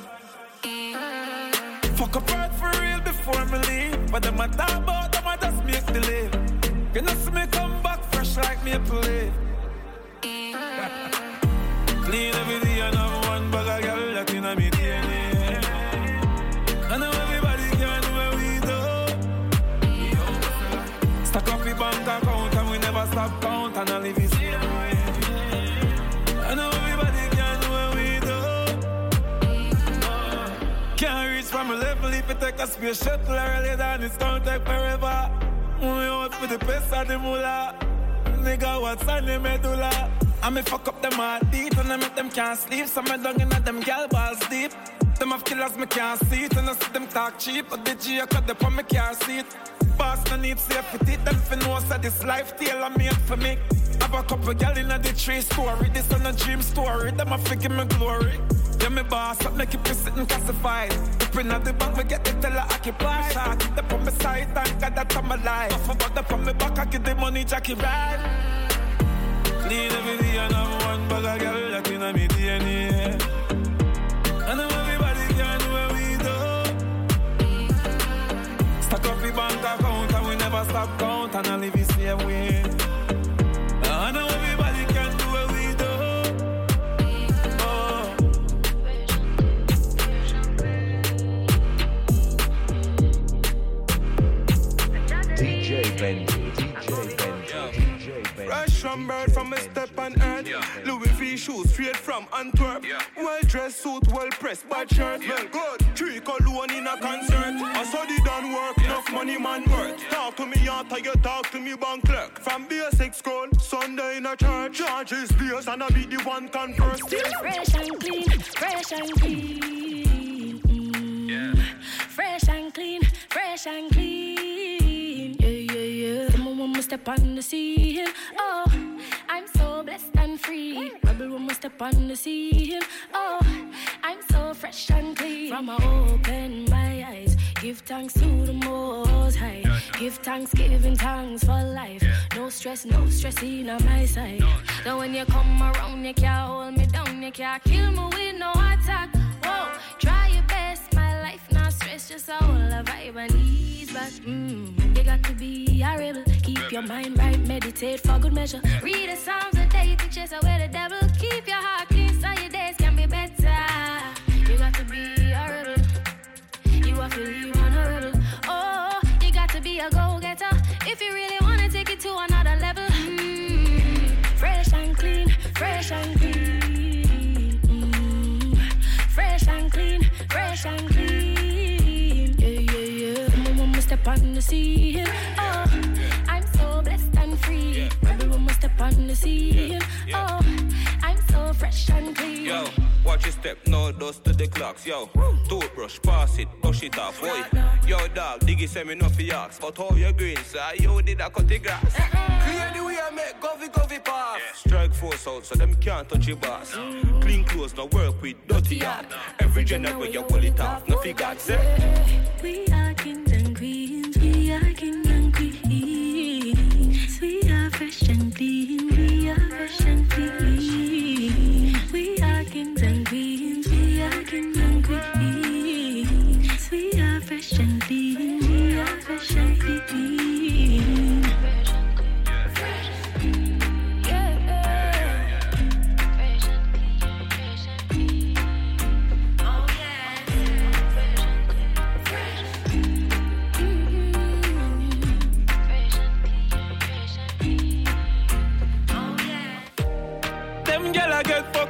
Fuck apart for real before me leave. But them a talk about them a just make leave. You know see me come back fresh like maple leaf. Clean every day and have one bag of girl that inna me DNA. I know everybody can do what we do. Stack up the bank from a level if you take a space shuttle earlier than it's gonna take forever. We out for the best of the moolah. Nigga, what's on the medulla? I me fuck up them heart deep and I make them can't sleep. So me dung in them gal balls deep. Them have killers me can't see it and I see them talk cheap. But the G I cut the on me car seat. Boss no need safety. Them for know so this life tailor made for me. Have a couple gal in the tree story. This on a dream story. Them a figure me glory. Yeah, me boss up, make it sitting classified. Open at the bank, we get the teller occupied. Shot, keep the on my side, thank God that I'm alive. Off about the from me back, I get the money, Jackie ride. Clean every day, and I'm one bag of girl that in me DNA. I know everybody can do what we do. Stack up the bank account, and we never stop count, and I live the same way. From bird from a step on earth. Louis V shoes straight from Antwerp. Well dressed suit, well pressed, bad shirt. Well good. Three cologne in a concert. I saw the done work, enough money man worth. Talk to me after you talk to me bank clerk. From basic school, Sunday in a church. Charges beers and I be the one converse. Fresh and clean, fresh and clean. Mm. Fresh and clean, fresh and clean. We step on the scene, oh, I'm so blessed and free. Rebel we step on the scene, oh, I'm so fresh and clean. From I open my eyes, give thanks to the Most High. Give thanks, giving thanks for life. No stress, no stress in on my side. So when you come around, you can't hold me down, you can't kill me with no attack. Back. Mm, you got to be a rebel, keep your mind right, meditate for good measure. Read the Psalms a day to chase away the devil. Keep your heart step on oh, I'm so blessed and free. Rebel when we step on the scene, oh, I'm so fresh and clean. Yo, watch your step, no dust to the clocks, yo. Toothbrush, pass it, brush it off, boy. Yo, dog, diggy send me no for yaks. But how you green, sir? Yo, did I cut the grass? Uh-uh. Clear the way I make govy govy pass. Strike force out so them can't touch your boss. Clean clothes, no work with dirty yard. Every gender where you pull it off, no figure, say. We are kings and queens. We We are fresh and clean. We are fresh and clean. We are kings and queens. We are and queens. We are fresh and clean. We are fresh and clean.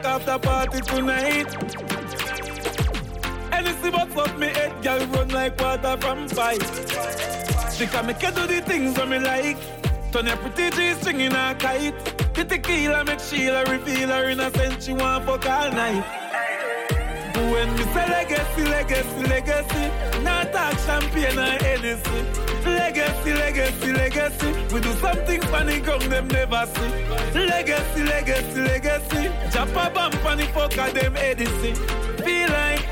Fuck after party tonight. and Anything but fuck me head, gyal run like water from pipe. She can make you do the things that me like. Turn your pretty G string in a kite. The tequila make Sheila reveal her innocence. She want fuck all night. When me say legacy, legacy, legacy, not talk champagne or Hennessy. Legacy, legacy, legacy, we do something funny come them never see. Legacy, legacy, legacy, jump a bump the fucker them Edison. Feel like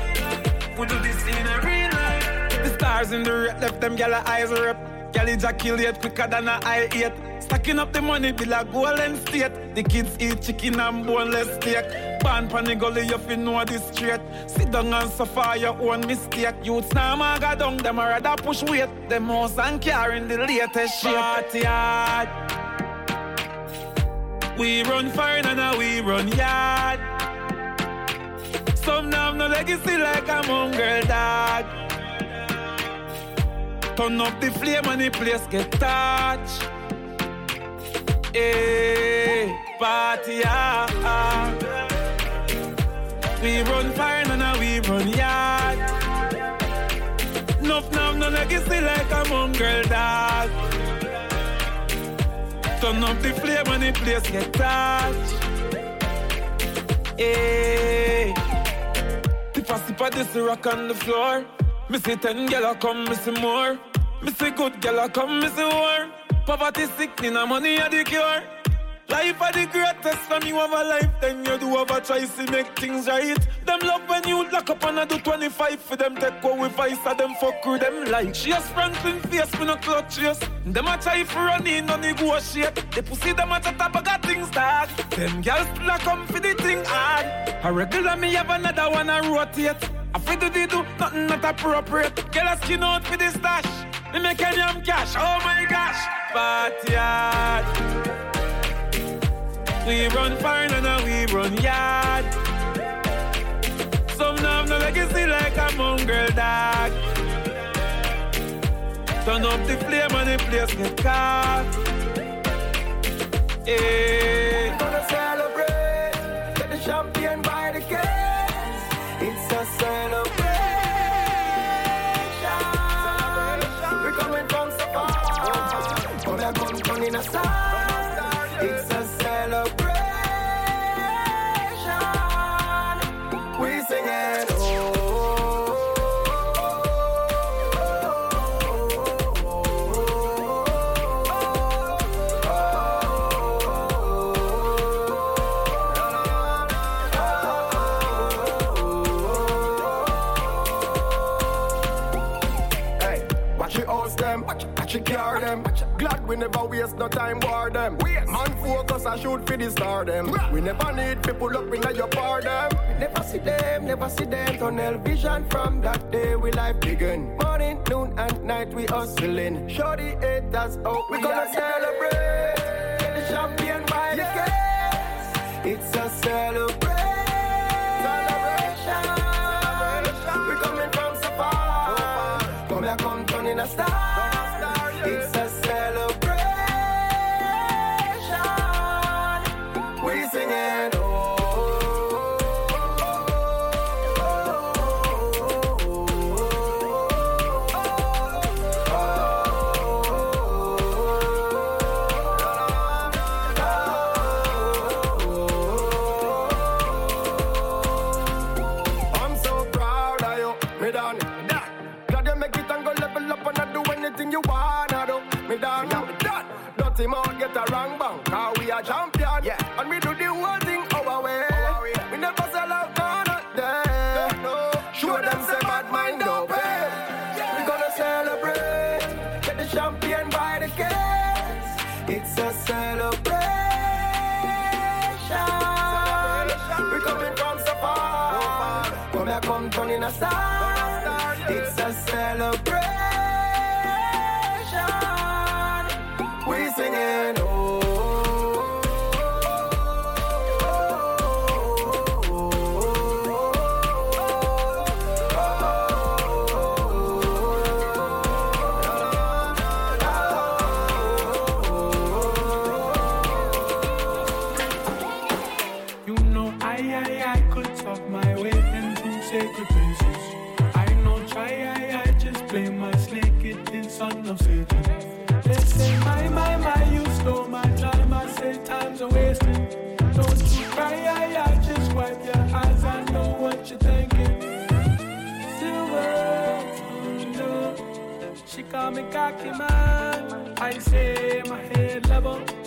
we do this in a real life. The stars in the red left them gyal eyes rep. Gyal ejaculate quicker than a eye eight. Stacking up the money be like golden state. The kids eat chicken and boneless steak. Born pan the gully, you fi know this straight. Sit down and suffer your own mistake. Youths now maga down, them a rather push weight. Them house and car in the latest shape. Party hard. We run fine and now we run yard. Some now have no legacy like a mongrel dog. Turn up the flame and the place get touched. Hey, party hard. We run fire and we run yard. Enough now, no legacy like a mongrel dog. Turn up the flame when the place get touched. Hey. A sip of this rock on the floor. Me see ten gyal come, me see more. Me see good gyal come, me see more. Poverty sickness, and money a the cure. Life are the greatest from you have a life, then you do have a choice to make things right. Them love when you lock up and I do 25 for them take away vice and them fuck with them like. She a Franklin face, me no clutch yes. Them a try for run in, no negotiate. They pussy them a chat I got things start. Them girls still a come for the thing hard. A regular me have another one a rotate. I feel do do nothing not appropriate. Get a skin out for the stash. Me make any cash, oh my gosh. Backyard. We run fine and we run yard. Some have no legacy like a mongrel dog. Turn up the flame and the place get caught. Eh. Hey. No time war them. Man focus and shoot for the star them. We never need people up in your bar them. Never see them, never see them. Tunnel vision from that day we life begin. Morning, noon and night we hustling. Show the haters out. We gonna celebrate. Get the champagne by the case. It's a. Celebration. Star. It's a celebration. Thunder. She call me cocky man. I say, my head level.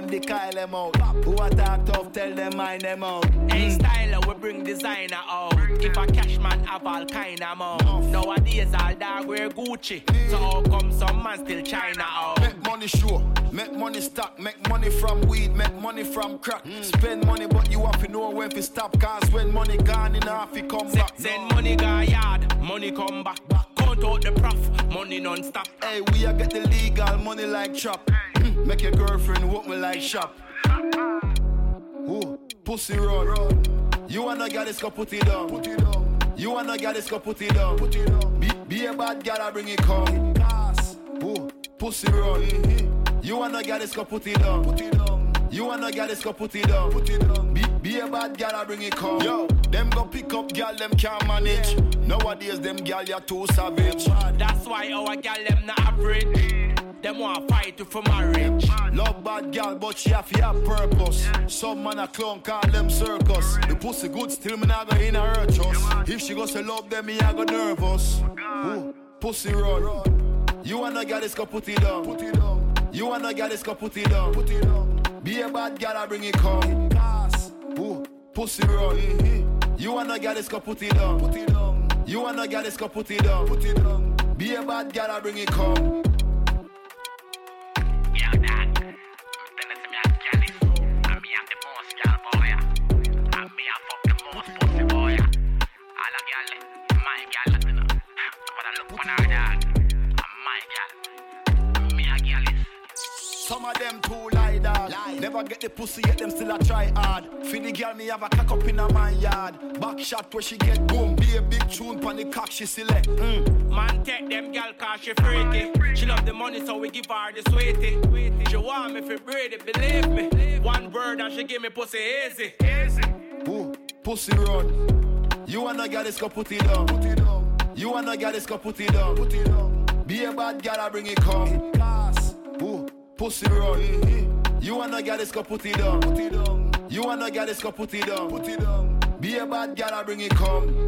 When they call them out. Who a talk tough, tell them mind them out. Hey, styler, we bring designer out. If a cash man have all kind of mouth. Nowadays, all dog wear Gucci. So how come some man still China out? Make money sure, make money stock, make money from weed, make money from crack. Spend money, but you have to know when to stop. Cause when money gone in half, it come back. Send money go yard, money come back. Count out the prof, money non-stop. Hey, we a get the legal money like chop. Make your girlfriend walk me like shop. Ooh, pussy run. You wanna get this, go put it down. Put it down. You wanna get this, go put it down. Put it down. Be, be a bad girl, I bring it come. Ooh, pussy run. Mm-hmm. You wanna get this, go put it down. Put it down. You wanna get this, go put it down. Put it down. Be, be a bad girl, I bring it come. Yo, them go pick up gal, them can't manage. Nowadays, them gal, you're too savage. That's why our gal them not average. Them want fight you for marriage. Love bad gal, but she have have purpose. Some man a clown call them circus. The pussy good, still me not go in a her trust. If she goes to love them, me I go nervous. Ooh, pussy run. You wanna get this, go put it down. Put it down. You wanna get this, go put it down. Put it down. Be a bad gal, I bring it come. Ooh, pussy run. You wanna get this, go put it down. Put it down. You wanna get this, go put it down. Put it down. Be a bad gal, I bring it come. Some of them too lie dog. Never get the pussy yet them still a try hard. For the girl me have a cock up in a my yard. Back shot where she get boom. Be a big tune pon the cock she select. Mm. Man, take them gal cause she freaky. She love the money, so we give her the sweetie. She want me for breed it, believe me. One word and she give me pussy easy. Easy. Ooh, pussy run. You wanna get this, go put it down. Put it down. You wanna get this, go put it down. Put it down. Be a bad gal, I bring it come. Pussy run. You wanna get this, go put it down. Put it. You wanna get this, go put it down. Put it down. Be a bad gal, I bring it come.